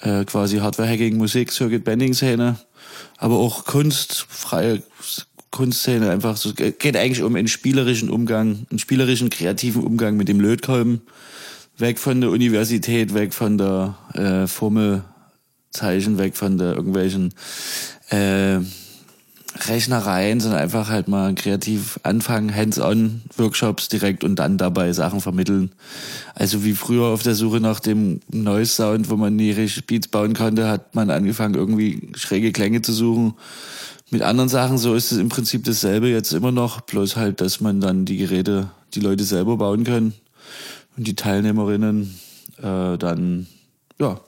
Äh, quasi Hardware-Hacking, Musik, Circuit-Bending-Szene, aber auch Kunst, freie Kunstszene, einfach so, geht eigentlich um einen spielerischen Umgang, einen spielerischen, kreativen Umgang mit dem Lötkolben. Weg von der Universität, weg von der äh, Formel Zeichen weg von der irgendwelchen äh, Rechnereien, sondern einfach halt mal kreativ anfangen, hands-on Workshops direkt und dann dabei Sachen vermitteln. Also wie früher auf der Suche nach dem Noise Sound, wo man nie richtig Beats bauen konnte, hat man angefangen irgendwie schräge Klänge zu suchen. Mit anderen Sachen, so ist es im Prinzip dasselbe jetzt immer noch, bloß halt, dass man dann die Geräte, die Leute selber bauen können und die Teilnehmerinnen äh, dann ja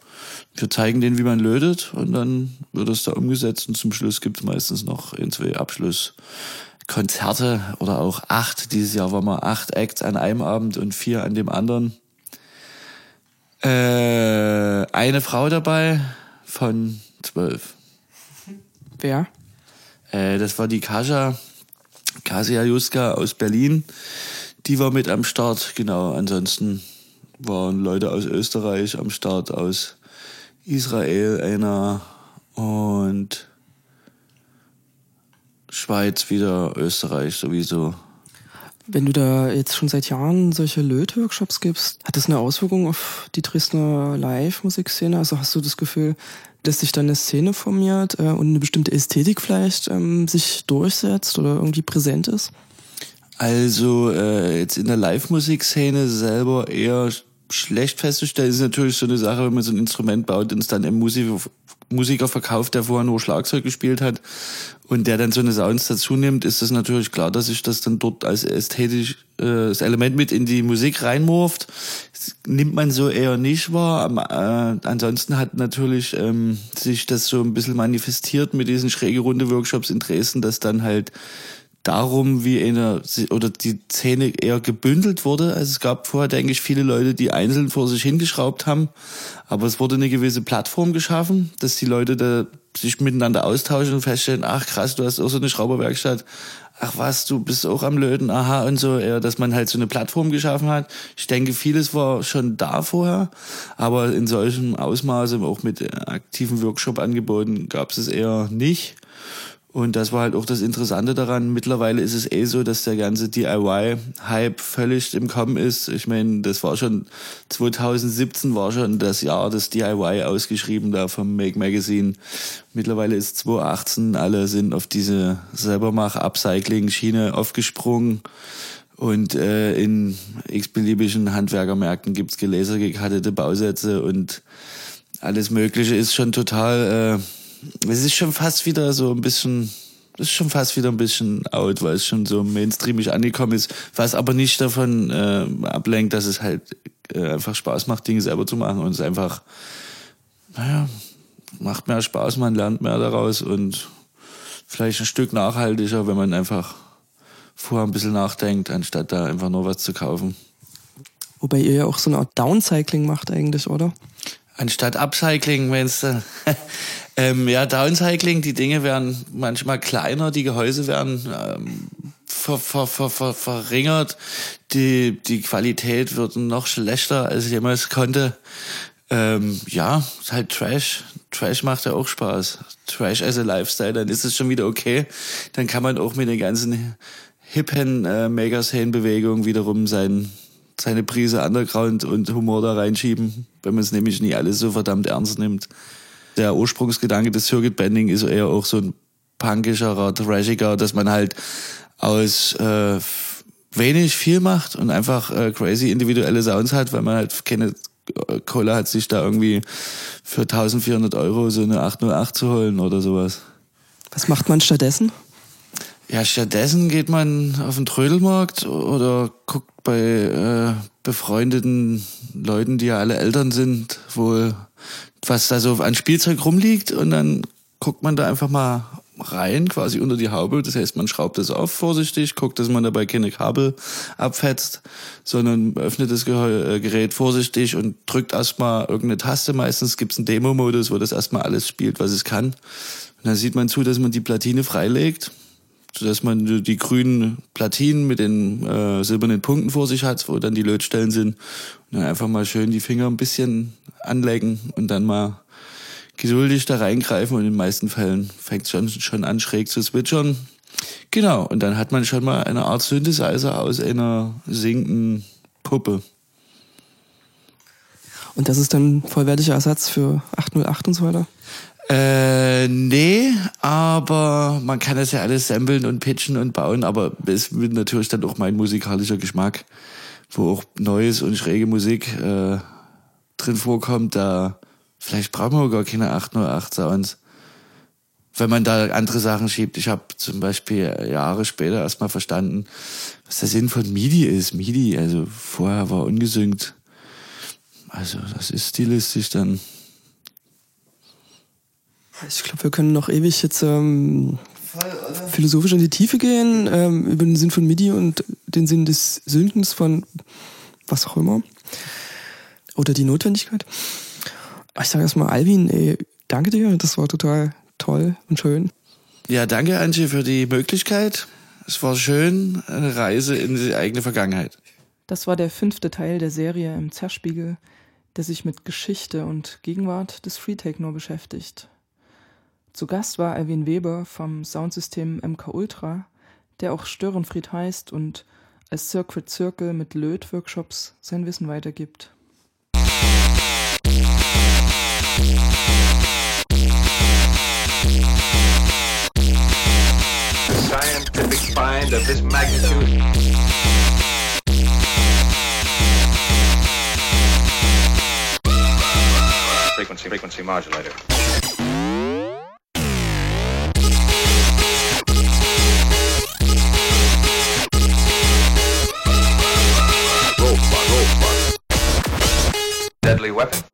wir zeigen denen, wie man lötet und dann wird es da umgesetzt und zum Schluss gibt es meistens noch in zwei Abschlusskonzerte oder auch acht. Dieses Jahr waren wir acht Acts an einem Abend und vier an dem anderen. Äh, eine Frau dabei von zwölf. Wer? Äh, das war die Kascha. Kasia Juska aus Berlin, die war mit am Start. Genau, ansonsten waren Leute aus Österreich am Start, aus Israel einer und Schweiz wieder, Österreich sowieso. Wenn du da jetzt schon seit Jahren solche Lötworkshops gibst, hat das eine Auswirkung auf die Dresdner Live-Musikszene? Also hast du das Gefühl, dass sich da eine Szene formiert äh, und eine bestimmte Ästhetik vielleicht ähm, sich durchsetzt oder irgendwie präsent ist? Also äh, jetzt in der Live-Musikszene selber eher schlecht festzustellen ist natürlich so eine Sache, wenn man so ein Instrument baut und es dann im Musiker, verkauft, der vorher nur Schlagzeug gespielt hat und der dann so eine Sounds dazu nimmt, ist das natürlich klar, dass sich das dann dort als ästhetisch äh, das Element mit in die Musik reinmurft. Das nimmt man so eher nicht wahr. Äh, ansonsten hat natürlich ähm, sich das so ein bisschen manifestiert mit diesen schräge Runde Workshops in Dresden, dass dann halt darum, wie eine oder die Szene eher gebündelt wurde. Also es gab vorher, denke ich, viele Leute, die einzeln vor sich hingeschraubt haben, aber es wurde eine gewisse Plattform geschaffen, dass die Leute da sich miteinander austauschen und feststellen, ach krass, du hast auch so eine Schrauberwerkstatt, ach was, du bist auch am Löten, aha und so, eher, dass man halt so eine Plattform geschaffen hat. Ich denke, vieles war schon da vorher, aber in solchem Ausmaße, auch mit aktiven Workshop-Angeboten, gab es es eher nicht. Und das war halt auch das Interessante daran. Mittlerweile ist es eh so, dass der ganze DIY-Hype völlig im Kommen ist. Ich meine, das war schon 2017 war schon das Jahr des DIY ausgeschrieben da vom Make Magazine. Mittlerweile ist 2018, alle sind auf diese Selbermach-Upcycling-Schiene aufgesprungen. Und äh, in x-beliebigen Handwerkermärkten gibt's gelaser gekattete Bausätze und alles Mögliche ist schon total... Äh, es ist schon fast wieder so ein bisschen, das ist schon fast wieder ein bisschen out, weil es schon so mainstreamig angekommen ist, was aber nicht davon äh, ablenkt, dass es halt äh, einfach Spaß macht, Dinge selber zu machen und es einfach, naja, macht mehr Spaß, man lernt mehr daraus und vielleicht ein Stück nachhaltiger, wenn man einfach vorher ein bisschen nachdenkt, anstatt da einfach nur was zu kaufen. Wobei ihr ja auch so eine Art Downcycling macht eigentlich, oder? Anstatt Upcycling, meinst du? ähm, ja, Downcycling, die Dinge werden manchmal kleiner, die Gehäuse werden ähm, ver, ver, ver, ver, verringert, die, die Qualität wird noch schlechter, als ich jemals konnte. Ähm, ja, ist halt Trash. Trash macht ja auch Spaß. Trash as a Lifestyle, dann ist es schon wieder okay. Dann kann man auch mit den ganzen hippen äh, Megascene-Bewegungen wiederum sein seine Prise Underground und Humor da reinschieben, wenn man es nämlich nie alles so verdammt ernst nimmt. Der Ursprungsgedanke des Circuit Bending ist eher auch so ein punkischerer, trashiger, dass man halt aus äh, wenig viel macht und einfach äh, crazy individuelle Sounds hat, weil man halt keine Kohle hat, sich da irgendwie für 1400 Euro so eine 808 zu holen oder sowas. Was macht man stattdessen? Ja, stattdessen geht man auf den Trödelmarkt oder guckt bei äh, befreundeten Leuten, die ja alle Eltern sind, wohl was da so an Spielzeug rumliegt und dann guckt man da einfach mal rein, quasi unter die Haube. Das heißt, man schraubt das auf vorsichtig, guckt, dass man dabei keine Kabel abfetzt, sondern öffnet das äh, Gerät vorsichtig und drückt erstmal irgendeine Taste. Meistens gibt's einen Demo-Modus, wo das erstmal alles spielt, was es kann. Und dann sieht man zu, dass man die Platine freilegt sodass man die grünen Platinen mit den äh, silbernen Punkten vor sich hat, wo dann die Lötstellen sind. Und dann einfach mal schön die Finger ein bisschen anlecken und dann mal geduldig da reingreifen und in den meisten Fällen fängt es schon, schon an schräg zu switchern. Genau, und dann hat man schon mal eine Art Synthesizer aus einer sinkenden Puppe. Und das ist dann vollwertiger Ersatz für 808 und so weiter? Äh, nee, aber man kann das ja alles samplen und pitchen und bauen, aber es wird natürlich dann auch mein musikalischer Geschmack, wo auch neues und schräge Musik äh, drin vorkommt, da vielleicht braucht man gar keine 808 Sounds. Wenn man da andere Sachen schiebt. Ich habe zum Beispiel Jahre später erstmal verstanden, was der Sinn von MIDI ist. MIDI, also vorher war ungesynkt. Also das ist stilistisch dann ich glaube, wir können noch ewig jetzt ähm, philosophisch in die Tiefe gehen, ähm, über den Sinn von MIDI und den Sinn des Sündens von was auch immer. Oder die Notwendigkeit. Ah, ich sage erstmal, Alvin, ey, danke dir, das war total toll und schön. Ja, danke, Antje, für die Möglichkeit. Es war schön, eine Reise in die eigene Vergangenheit. Das war der fünfte Teil der Serie im Zerspiegel, der sich mit Geschichte und Gegenwart des Free Techno beschäftigt. Zu Gast war Alvin Weber vom Soundsystem MK Ultra, der auch Störenfried heißt und als Circuit Circle mit Löt-Workshops sein Wissen weitergibt. Frequency, frequency modulator. deadly weapon.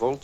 vão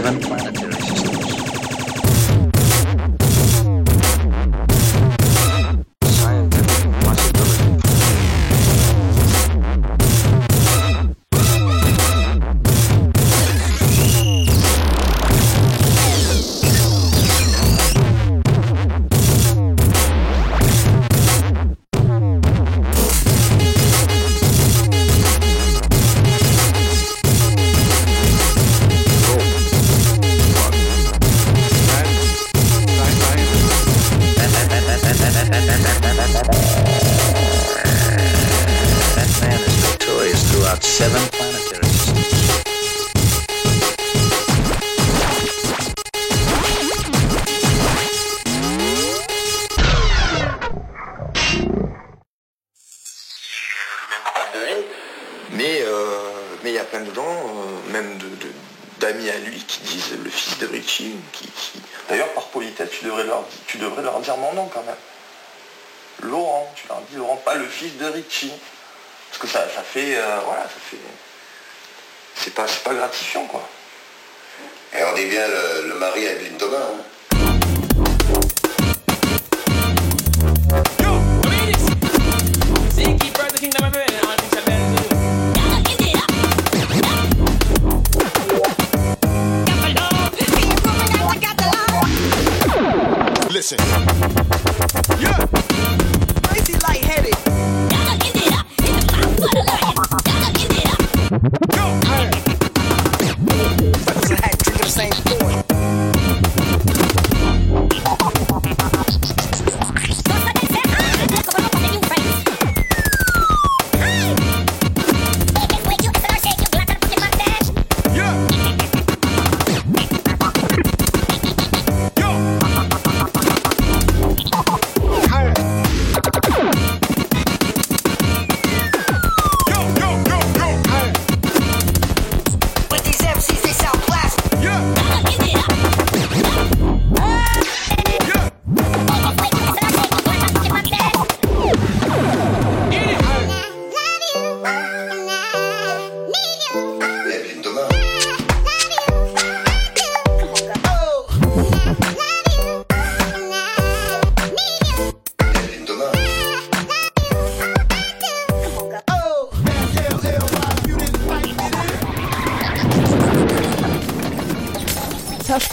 seven.